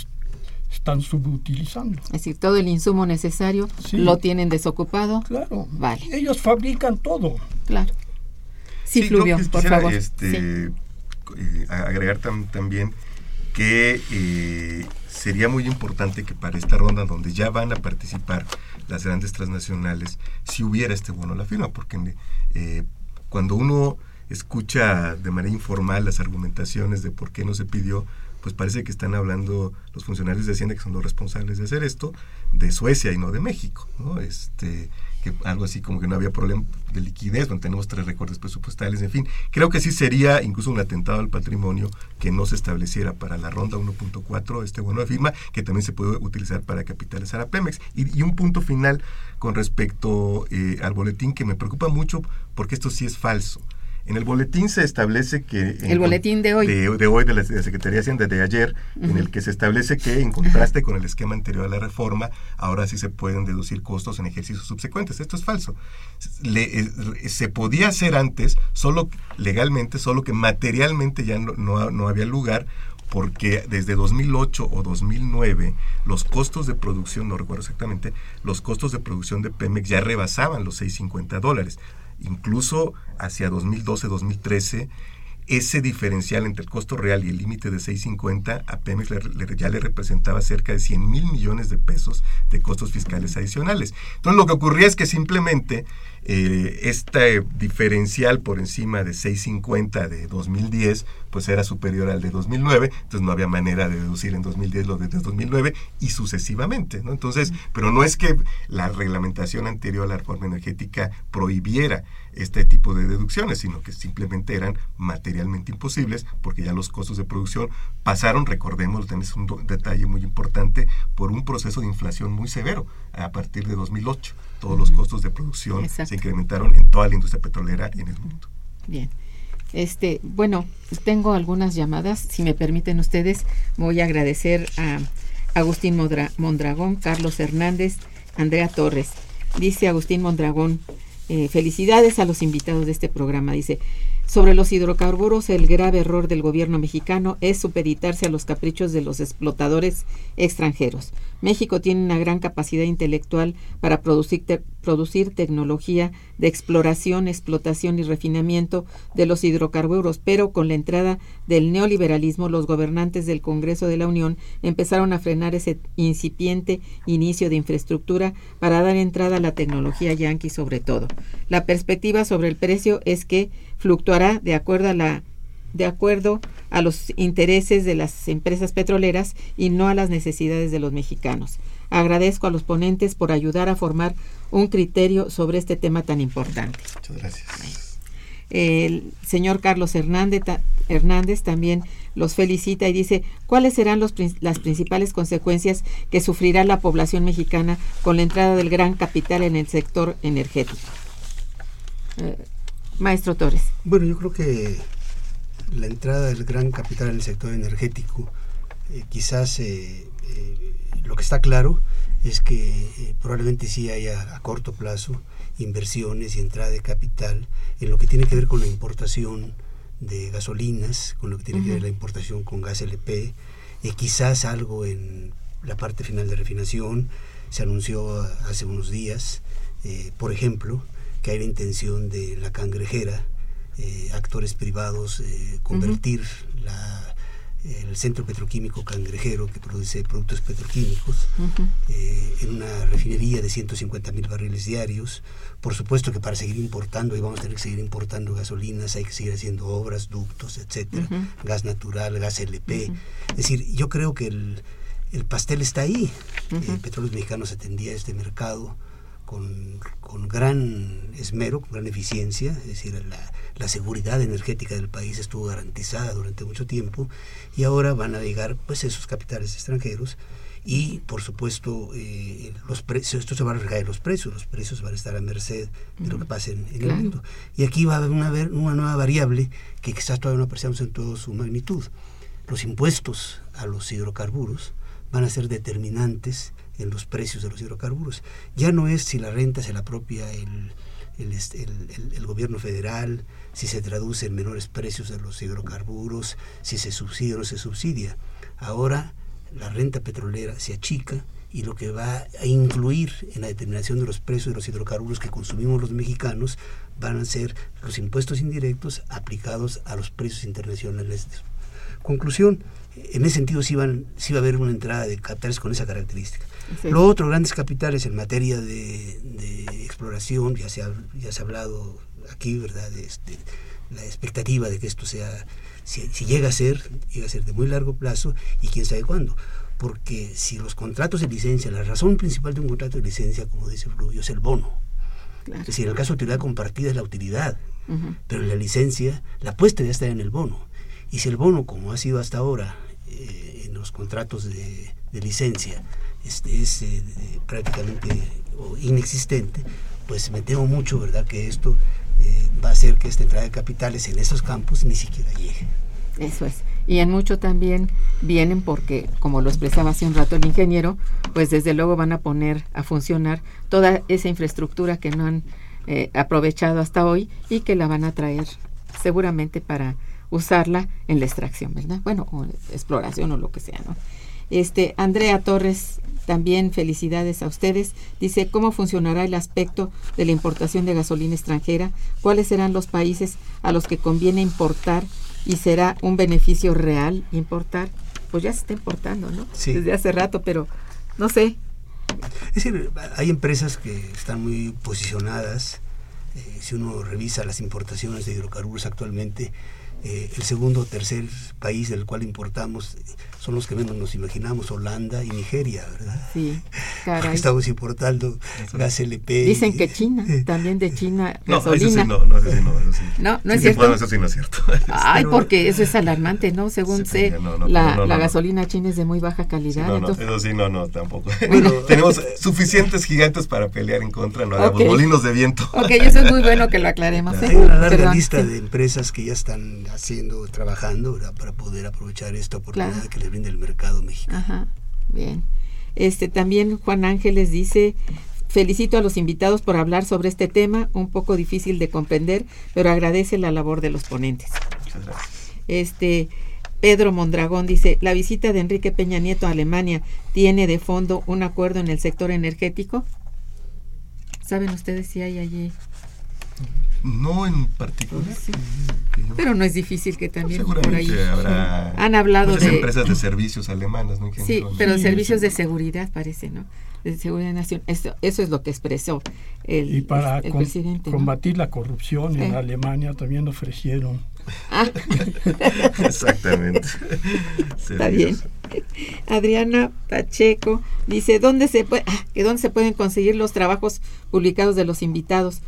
están subutilizando. Es decir, todo el insumo necesario lo tienen desocupado. Claro. Vale. Ellos fabrican todo. Claro. Sí, Fluvio, por favor. Este, eh, agregar también que eh, sería muy importante que para esta ronda donde ya van a participar las grandes transnacionales, si hubiera este bono a la firma, porque eh, cuando uno escucha de manera informal las argumentaciones de por qué no se pidió, pues parece que están hablando los funcionarios de Hacienda que son los responsables de hacer esto, de Suecia y no de México, ¿no? Este, que algo así como que no había problema de liquidez, donde tenemos tres recortes presupuestales, en fin, creo que sí sería incluso un atentado al patrimonio que no se estableciera para la ronda 1.4 este bono de firma, que también se puede utilizar para capitalizar a Pemex. Y, un punto final con respecto eh, al boletín que me preocupa mucho porque esto sí es falso. En el boletín se establece que... El boletín de hoy. De, hoy de la, Secretaría de Hacienda de ayer, en el que se establece que en contraste con el esquema anterior a la reforma, ahora sí se pueden deducir costos en ejercicios subsecuentes. Esto es falso. Eh, se podía hacer antes, solo legalmente, solo que materialmente ya no, no había lugar porque desde 2008 o 2009 los costos de producción, no recuerdo exactamente, los costos de producción de Pemex ya rebasaban los 650 dólares incluso hacia 2012-2013, ese diferencial entre el costo real y el límite de 6.50 a Pemex ya le representaba cerca de 100 mil millones de pesos de costos fiscales adicionales. Entonces lo que ocurría es que simplemente eh, este diferencial por encima de 6.50 de 2010 pues era superior al de 2009, entonces no había manera de deducir en 2010 lo de 2009 y sucesivamente, ¿no? Entonces, pero no es que la reglamentación anterior a la reforma energética prohibiera este tipo de deducciones, sino que simplemente eran materialmente imposibles porque ya los costos de producción pasaron, recordemos, tenés un detalle muy importante, por un proceso de inflación muy severo a partir de 2008 todos los costos de producción se incrementaron en toda la industria petrolera en el mundo. Bien. Este, bueno, tengo algunas llamadas, si me permiten ustedes, voy a agradecer a Agustín Mondragón, Carlos Hernández, Andrea Torres. Dice Agustín Mondragón, eh, felicidades a los invitados de este programa. Dice, sobre los hidrocarburos, el grave error del gobierno mexicano es supeditarse a los caprichos de los explotadores extranjeros. México tiene una gran capacidad intelectual para producir, producir tecnología de exploración, explotación y refinamiento de los hidrocarburos, pero con la entrada del neoliberalismo, los gobernantes del Congreso de la Unión empezaron a frenar ese incipiente inicio de infraestructura para dar entrada a la tecnología yanqui sobre todo. La perspectiva sobre el precio es que fluctuará de acuerdo a la de acuerdo a los intereses de las empresas petroleras y no a las necesidades de los mexicanos. Agradezco a los ponentes por ayudar a formar un criterio sobre este tema tan importante. Muchas gracias. El señor Carlos Hernández, Hernández también los felicita y dice cuáles serán los, las principales consecuencias que sufrirá la población mexicana con la entrada del gran capital en el sector energético. Eh, maestro Torres. Bueno, yo creo que la entrada del gran capital en el sector energético, eh, quizás eh, eh, lo que está claro es que probablemente sí haya a corto plazo inversiones y entrada de capital en lo que tiene que ver con la importación de gasolinas, con lo que tiene que ver la importación con gas LP, y quizás algo en la parte final de refinación. Se anunció hace unos días, por ejemplo, que hay la intención de la cangrejera eh, actores privados eh, convertir la, el centro petroquímico cangrejero que produce productos petroquímicos eh, en una refinería de 150 mil barriles diarios. Por supuesto que para seguir importando, y vamos a tener que seguir importando gasolinas, hay que seguir haciendo obras, ductos, etcétera, gas natural, gas LP. Es decir, yo creo que el, el pastel está ahí. Petróleos Mexicanos atendía este mercado con, con, gran esmero, con gran eficiencia, es decir, la, la, seguridad energética del país estuvo garantizada durante mucho tiempo y ahora van a llegar pues esos capitales extranjeros y por supuesto eh, los precios, esto se va a reflejar en los precios, los precios van a estar a merced de lo que pase en, el mundo. Y aquí va a haber una, una nueva variable que quizás todavía no apreciamos en toda su magnitud. Los impuestos a los hidrocarburos van a ser determinantes en los precios de los hidrocarburos. Ya no es si la renta se la apropia el, el, gobierno federal, si se traduce en menores precios de los hidrocarburos, si se subsidia o no se subsidia. Ahora la renta petrolera se achica y lo que va a incluir en la determinación de los precios de los hidrocarburos que consumimos los mexicanos van a ser los impuestos indirectos aplicados a los precios internacionales. Conclusión, en ese sentido sí, van, sí va a haber una entrada de capitales con esa característica. Lo otro, grandes capitales en materia de, exploración, ya se, ha, ya se ha hablado aquí, ¿verdad? De este, la expectativa de que esto sea, si, llega a ser, llega a ser de muy largo plazo y quién sabe cuándo. Porque si los contratos de licencia, la razón principal de un contrato de licencia, como dice Fluvio, es el bono. Es decir, en el caso de utilidad compartida es la utilidad, pero en la licencia la apuesta ya está en el bono. Y si el bono, como ha sido hasta ahora eh, en los contratos de, licencia, este, es eh, prácticamente inexistente, pues me temo mucho, ¿verdad?, que esto eh, va a hacer que esta entrada de capitales en esos campos ni siquiera llegue. Eso es. Y en mucho también vienen porque, como lo expresaba hace un rato el ingeniero, pues desde luego van a poner a funcionar toda esa infraestructura que no han aprovechado hasta hoy y que la van a traer seguramente para usarla en la extracción, ¿verdad? Bueno, o exploración o lo que sea, ¿no? Este, Andrea Torres, también felicidades a ustedes. Dice, ¿cómo funcionará el aspecto de la importación de gasolina extranjera? ¿Cuáles serán los países a los que conviene importar y será un beneficio real importar? Pues ya se está importando, ¿no? Sí. Desde hace rato, pero no sé. Es decir, hay empresas que están muy posicionadas. Eh, si uno revisa las importaciones de hidrocarburos actualmente, eh, el segundo o tercer país del cual importamos son los que menos nos imaginamos, Holanda y Nigeria, ¿verdad? Sí, [LAUGHS] caray. Estamos importando gas LP. Dicen que China, [LAUGHS] también de China, gasolina. No, no, eso sí no, eso sí. No, no es cierto. eso sí no es cierto. [LAUGHS] Ay, porque eso es alarmante, ¿no? Según sé, la, la gasolina china es de muy baja calidad. no, eso sí, no, no, tampoco. Bueno. Tenemos suficientes gigantes para pelear en contra, no hagamos molinos de viento. Ok, eso es muy bueno que lo aclaremos. Hay una larga lista de empresas que ya están haciendo, trabajando para poder aprovechar esta oportunidad que les brinda el mercado mexicano. Ajá, bien. Este también Juan Ángeles dice Felicito a los invitados por hablar sobre este tema, un poco difícil de comprender, pero agradece la labor de los ponentes. Muchas gracias. Este Pedro Mondragón dice, la visita de Enrique Peña Nieto a Alemania tiene de fondo un acuerdo en el sector energético. ¿Saben ustedes si hay allí no en particular. Pero no es difícil que también por ahí habrá han hablado de empresas de servicios alemanas, ¿no? Sí, pero servicios de seguridad parece, ¿no? De seguridad nacional. Eso, eso es lo que expresó el, y para presidente. combatir la corrupción en Alemania también ofrecieron. Ah. [LAUGHS] Exactamente. Está bien. Adriana Pacheco dice, ¿dónde se, puede, ah, que dónde se pueden conseguir los trabajos publicados de los invitados?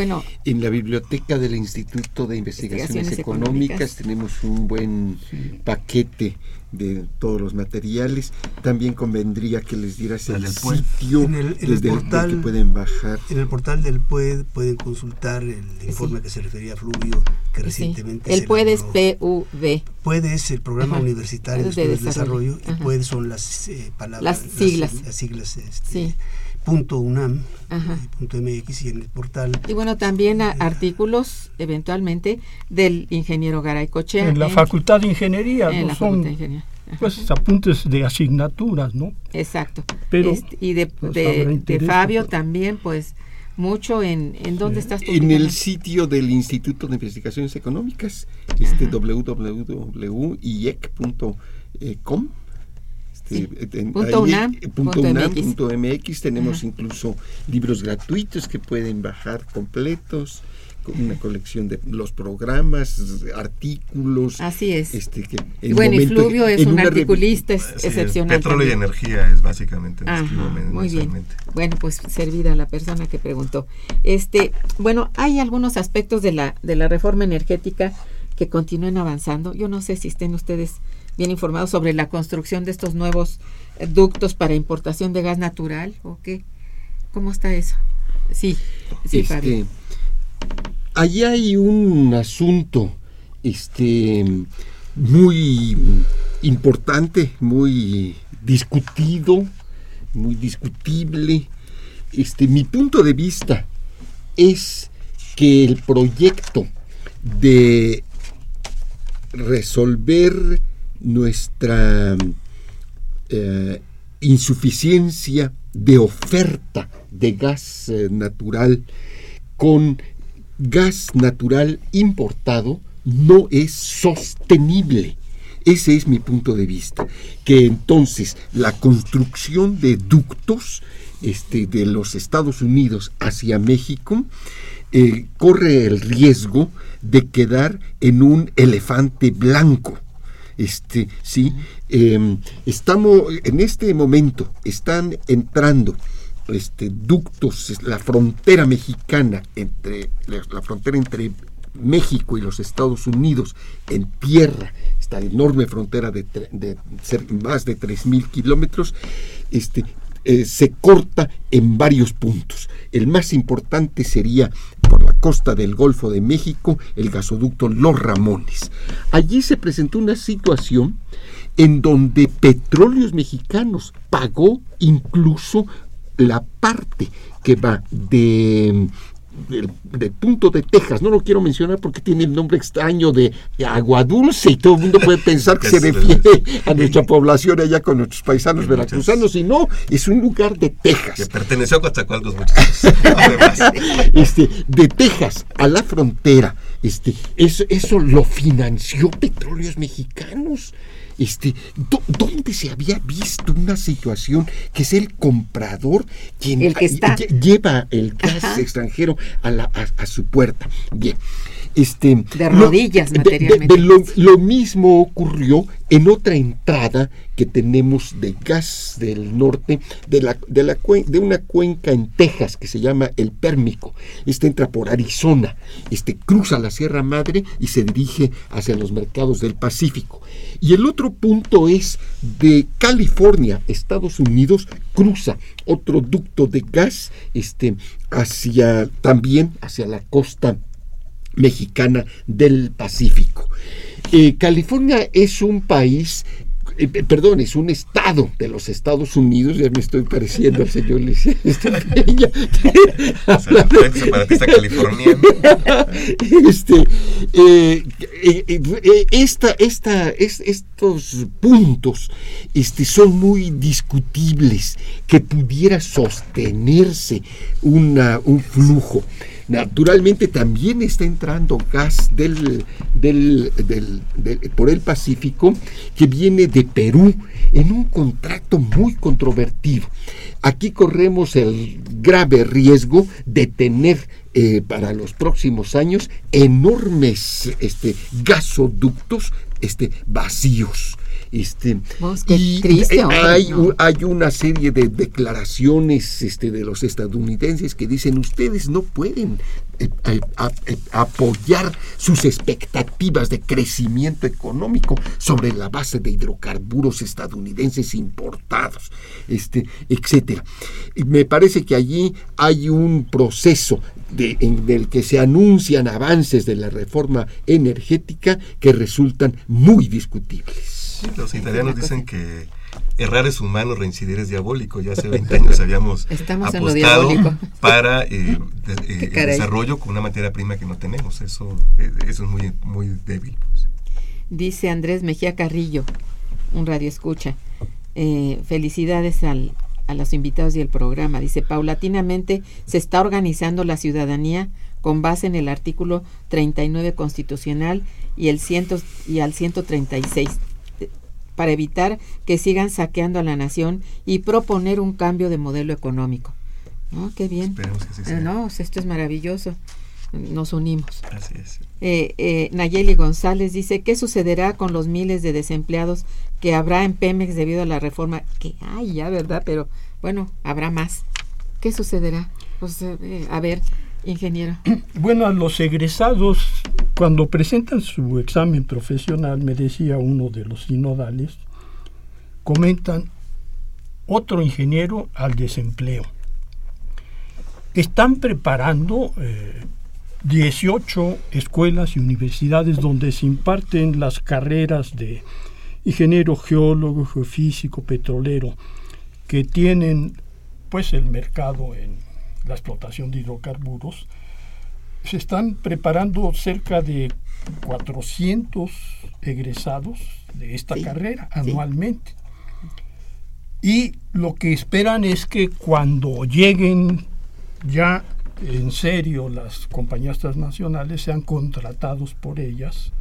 En la biblioteca del Instituto de Investigaciones, Económicas, tenemos un buen paquete de todos los materiales. También convendría que les dieras el, sitio en el, portal, que pueden bajar. En el portal del PUED pueden consultar el informe que se refería a Fluvio, que recientemente... El PUED es PUV. PUED es el Programa Universitario de, Desarrollo, y PUED son las eh, palabras... Las siglas. Las, siglas este, punto UNAM, punto MX y en el portal. Y bueno, también artículos eventualmente del ingeniero Garay Cochea. En la Facultad de Ingeniería, en la son, de Ingeniería. Pues apuntes de asignaturas, ¿no? Exacto. Pero, este, y de, pues, de, Fabio también, pues mucho en, en dónde estás tú. En el sitio del Instituto de Investigaciones Económicas, este www.iec.com punto UNAM, tenemos incluso libros gratuitos que pueden bajar completos una colección de los programas, artículos. Así es. Este, que bueno, y Fluvio es un articulista excepcional. Petróleo y energía es básicamente. muy bien. Bueno, pues servida la persona que preguntó. Este, bueno, hay algunos aspectos de la de la reforma energética que continúen avanzando. Yo no sé si estén ustedes bien informados sobre la construcción de estos nuevos ductos para importación de gas natural o qué. ¿Cómo está eso? Sí, sí, este, Allí hay un asunto este, muy importante, muy discutido, muy discutible. Este, mi punto de vista es que el proyecto de resolver nuestra eh, insuficiencia de oferta de gas eh, natural con gas natural importado no es sostenible. Ese es mi punto de vista. Que entonces la construcción de ductos este, de los Estados Unidos hacia México eh, corre el riesgo de quedar en un elefante blanco. Este, sí, em, estamos en este momento están entrando este, ductos, la frontera mexicana entre la frontera entre México y los Estados Unidos en tierra, esta enorme frontera de, más de 3.000 kilómetros, este, eh, se corta en varios puntos. El más importante sería por la costa del Golfo de México, el gasoducto Los Ramones. Allí se presentó una situación en donde Petróleos Mexicanos pagó incluso la parte que va de del, punto de Texas, no lo quiero mencionar porque tiene el nombre extraño de agua dulce y todo el mundo puede pensar que [LAUGHS] se refiere a nuestra población allá con nuestros paisanos veracruzanos. Y no, es un lugar de Texas. Que perteneció a Coatzacoalcos [LAUGHS] [LAUGHS] este, de Texas a la frontera, este, eso, eso lo financió Petróleos Mexicanos este, ¿dónde se había visto una situación que es el comprador quien lleva el gas extranjero a, la, a, su puerta? Bien. Este, de rodillas, materialmente. lo, mismo ocurrió en otra entrada que tenemos de gas del norte, de, la, de, la, de una cuenca en Texas que se llama el Pérmico. Este entra por Arizona, este cruza la Sierra Madre y se dirige hacia los mercados del Pacífico. Y el otro punto es de California, Estados Unidos, cruza otro ducto de gas este, hacia también hacia la costa mexicana del Pacífico. Eh, California es un país eh, perdón, es un estado de los Estados Unidos, ya me estoy pareciendo al señor [LAUGHS] Liceo este, eh, eh, esta, esta, estos puntos este, son muy discutibles, que pudiera sostenerse una, un flujo. Naturalmente también está entrando gas por el Pacífico que viene de Perú en un contrato muy controvertido. Aquí corremos el grave riesgo de tener eh, para los próximos años enormes este, gasoductos este, vacíos. Este, y hay, hay, una serie de declaraciones este, de los estadounidenses que dicen ustedes no pueden eh, eh, eh, apoyar sus expectativas de crecimiento económico sobre la base de hidrocarburos estadounidenses importados, este, etcétera. Me parece que allí hay un proceso de, en el que se anuncian avances de la reforma energética que resultan muy discutibles los italianos dicen que errar es humano, reincidir es diabólico. Ya hace 20 años habíamos apostado para eh, [LAUGHS] el desarrollo con una materia prima que no tenemos. Eso, eh, eso es muy, muy débil. Pues. Dice Andrés Mejía Carrillo, un radio escucha. Eh, felicidades al, a los invitados y el programa. Dice, paulatinamente se está organizando la ciudadanía con base en el artículo 39 constitucional y el ciento, y al 136 para evitar que sigan saqueando a la nación y proponer un cambio de modelo económico. ¿No? Qué bien. Esperemos que eh, no, esto es maravilloso. nos unimos. Así es. Eh, eh, Nayeli González dice, ¿qué sucederá con los miles de desempleados que habrá en Pemex debido a la reforma? Que hay ya, ¿verdad? Pero bueno, habrá más. ¿Qué sucederá? Pues, eh, a ver, ingeniero. [CLEARS THROAT] Bueno, a los egresados, cuando presentan su examen profesional, me decía uno de los sinodales, comentan otro ingeniero al desempleo. Están preparando 18 escuelas y universidades donde se imparten las carreras de ingeniero geólogo, geofísico, petrolero, que tienen pues el mercado en la explotación de hidrocarburos. Se están preparando cerca de 400 egresados de esta carrera anualmente. Y lo que esperan es que cuando lleguen ya en serio las compañías transnacionales sean contratados por ellas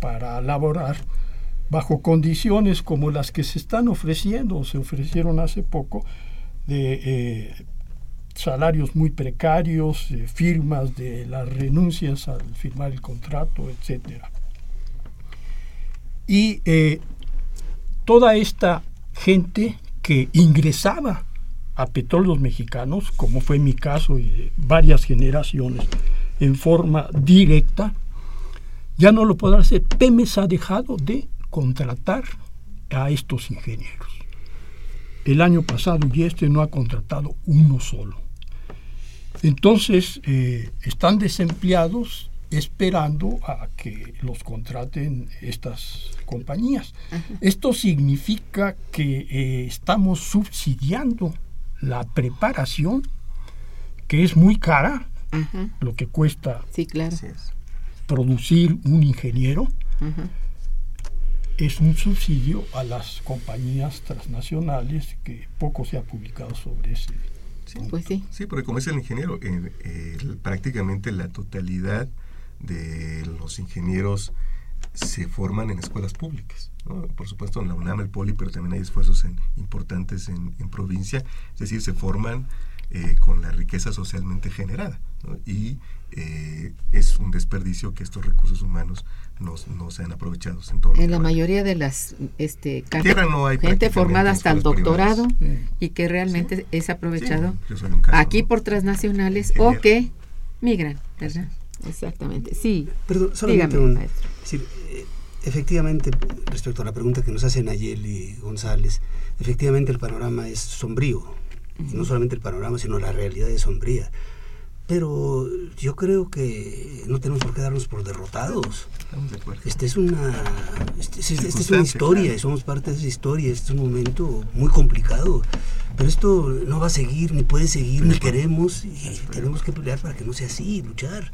para laborar bajo condiciones como las que se están ofreciendo, se ofrecieron hace poco, de eh, salarios muy precarios, firmas de las renuncias al firmar el contrato, etc. Y eh, toda esta gente que ingresaba a petróleos mexicanos, como fue mi caso y de varias generaciones, en forma directa, ya no lo podrá hacer. Pemex ha dejado de contratar a estos ingenieros. El año pasado y este no ha contratado uno solo. Entonces, eh, están desempleados esperando a que los contraten estas compañías. Esto significa que eh, estamos subsidiando la preparación, que es muy cara, lo que cuesta sí, claro. producir un ingeniero, es un subsidio a las compañías transnacionales que poco se ha publicado sobre ese. Sí, pues sí. Sí, porque como es el ingeniero, prácticamente la totalidad de los ingenieros se forman en escuelas públicas. Por supuesto, en la UNAM, el Poli, pero también hay esfuerzos importantes en, provincia, es decir, se forman eh, con la riqueza socialmente generada. Y eh, es un desperdicio que estos recursos humanos no, no sean aprovechados en todo En la mayoría de las este, gente formada hasta el doctorado y que realmente es aprovechado aquí por transnacionales o que migran, ¿verdad? Exactamente, sí. Perdón, solamente un, efectivamente, respecto a la pregunta que nos hace Nayeli González, efectivamente el panorama es sombrío. no solamente el panorama, sino la realidad es sombría. Pero yo creo que no tenemos por qué darnos por derrotados. Esta es una, este, este, este es una historia, y somos parte de esa historia. Este es un momento muy complicado. Pero esto no va a seguir, ni puede seguir, ni queremos. Y tenemos que pelear para que no sea así, luchar.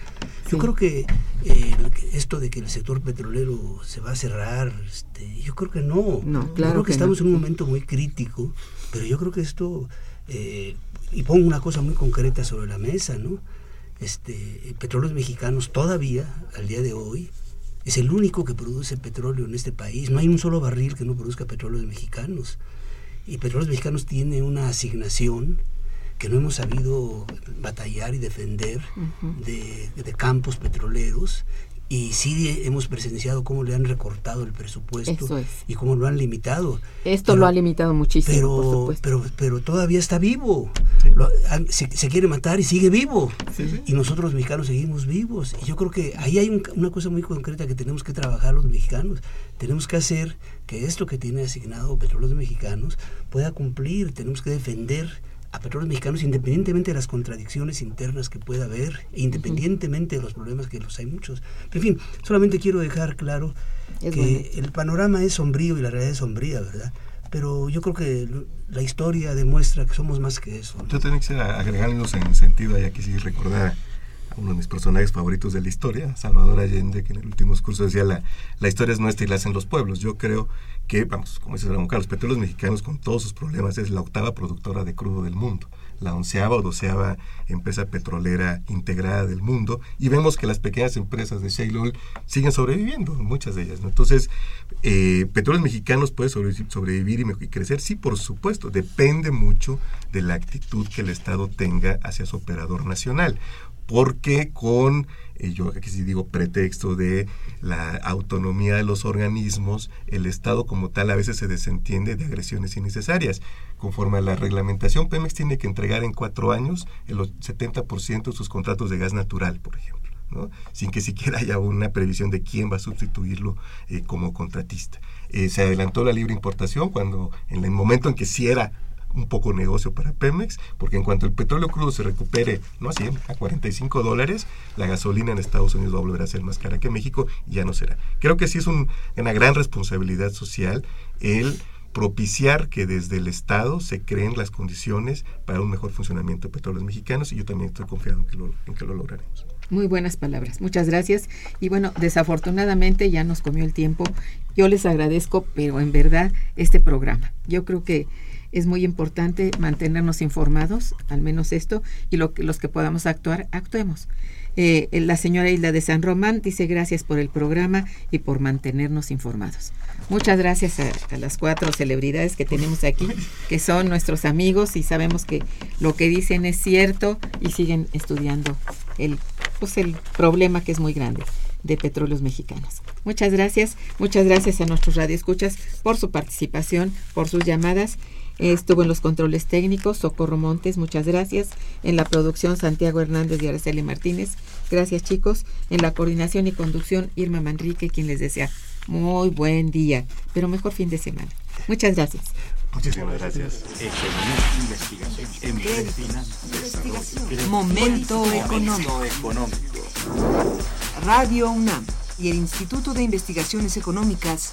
Yo creo que eh, esto de que el sector petrolero se va a cerrar, este, yo creo que no. No, claro. creo que, estamos en un momento muy crítico, pero yo creo que esto, eh, y pongo una cosa muy concreta sobre la mesa, ¿no? Este, petróleos mexicanos todavía, al día de hoy, es el único que produce petróleo en este país. No hay un solo barril que no produzca petróleos mexicanos. Y Petróleos Mexicanos tiene una asignación que no hemos sabido batallar y defender de, campos petroleros y sí hemos presenciado cómo le han recortado el presupuesto y cómo lo han limitado. Esto lo ha limitado muchísimo, pero, por supuesto. Pero, pero todavía está vivo. se, quiere matar y sigue vivo. y nosotros los mexicanos seguimos vivos. Y yo creo que ahí hay una cosa muy concreta que tenemos que trabajar los mexicanos. Tenemos que hacer que esto que tiene asignado Petróleos Mexicanos pueda cumplir. Tenemos que defender a petróleos mexicanos independientemente de las contradicciones internas que pueda haber, e independientemente de los problemas que los hay muchos. en fin, solamente quiero dejar claro que el panorama es sombrío y la realidad es sombría, ¿verdad? Pero yo creo que la historia demuestra que somos más que eso. Yo tengo que agregarnos en sentido, ya que sí recordar uno de mis personajes favoritos de la historia, Salvador Allende, que en el último discurso decía la, la historia es nuestra y la hacen los pueblos. Yo creo que, vamos, como dice Ramón Carlos, petróleos mexicanos con todos sus problemas es la octava productora de crudo del mundo, la onceava o doceava empresa petrolera integrada del mundo, y vemos que las pequeñas empresas de shale oil siguen sobreviviendo, muchas de ellas. Entonces, eh, petróleos mexicanos puede sobrevivir y, y crecer, sí, por supuesto, depende mucho de la actitud que el Estado tenga hacia su operador nacional porque con eh, yo aquí sí digo pretexto de la autonomía de los organismos, el Estado como tal a veces se desentiende de agresiones innecesarias. Conforme a la reglamentación, Pemex tiene que entregar en cuatro años el 70% de sus contratos de gas natural, por ejemplo. sin que siquiera haya una previsión de quién va a sustituirlo eh, como contratista. Eh, se adelantó la libre importación cuando en el momento en que sí era un poco negocio para Pemex, porque en cuanto el petróleo crudo se recupere, no a 100, a 45 dólares, la gasolina en Estados Unidos va a volver a ser más cara que México y ya no será. Creo que sí es una gran responsabilidad social el propiciar que desde el Estado se creen las condiciones para un mejor funcionamiento de petróleos mexicanos y yo también estoy confiado en que lo, en que lo lograremos. Muy buenas palabras, muchas gracias. Y bueno, desafortunadamente ya nos comió el tiempo. Yo les agradezco, pero en verdad, este programa. Yo creo que es muy importante mantenernos informados, al menos esto, y lo, los que podamos actuar, actuemos. Eh, la señora Isla de San Román dice gracias por el programa y por mantenernos informados. Muchas gracias a, las cuatro celebridades que tenemos aquí, que son nuestros amigos y sabemos que lo que dicen es cierto y siguen estudiando el, pues el problema que es muy grande de petróleos mexicanos. Muchas gracias, muchas gracias a nuestros radioescuchas por su participación, por sus llamadas Estuvo en los controles técnicos Socorro Montes, muchas gracias. En la producción Santiago Hernández y Araceli Martínez, gracias chicos. En la coordinación y conducción Irma Manrique, quien les desea muy buen día, pero mejor fin de semana. Muchas gracias. Muchísimas gracias. Momento económico. Radio UNAM y el Instituto de Investigaciones Económicas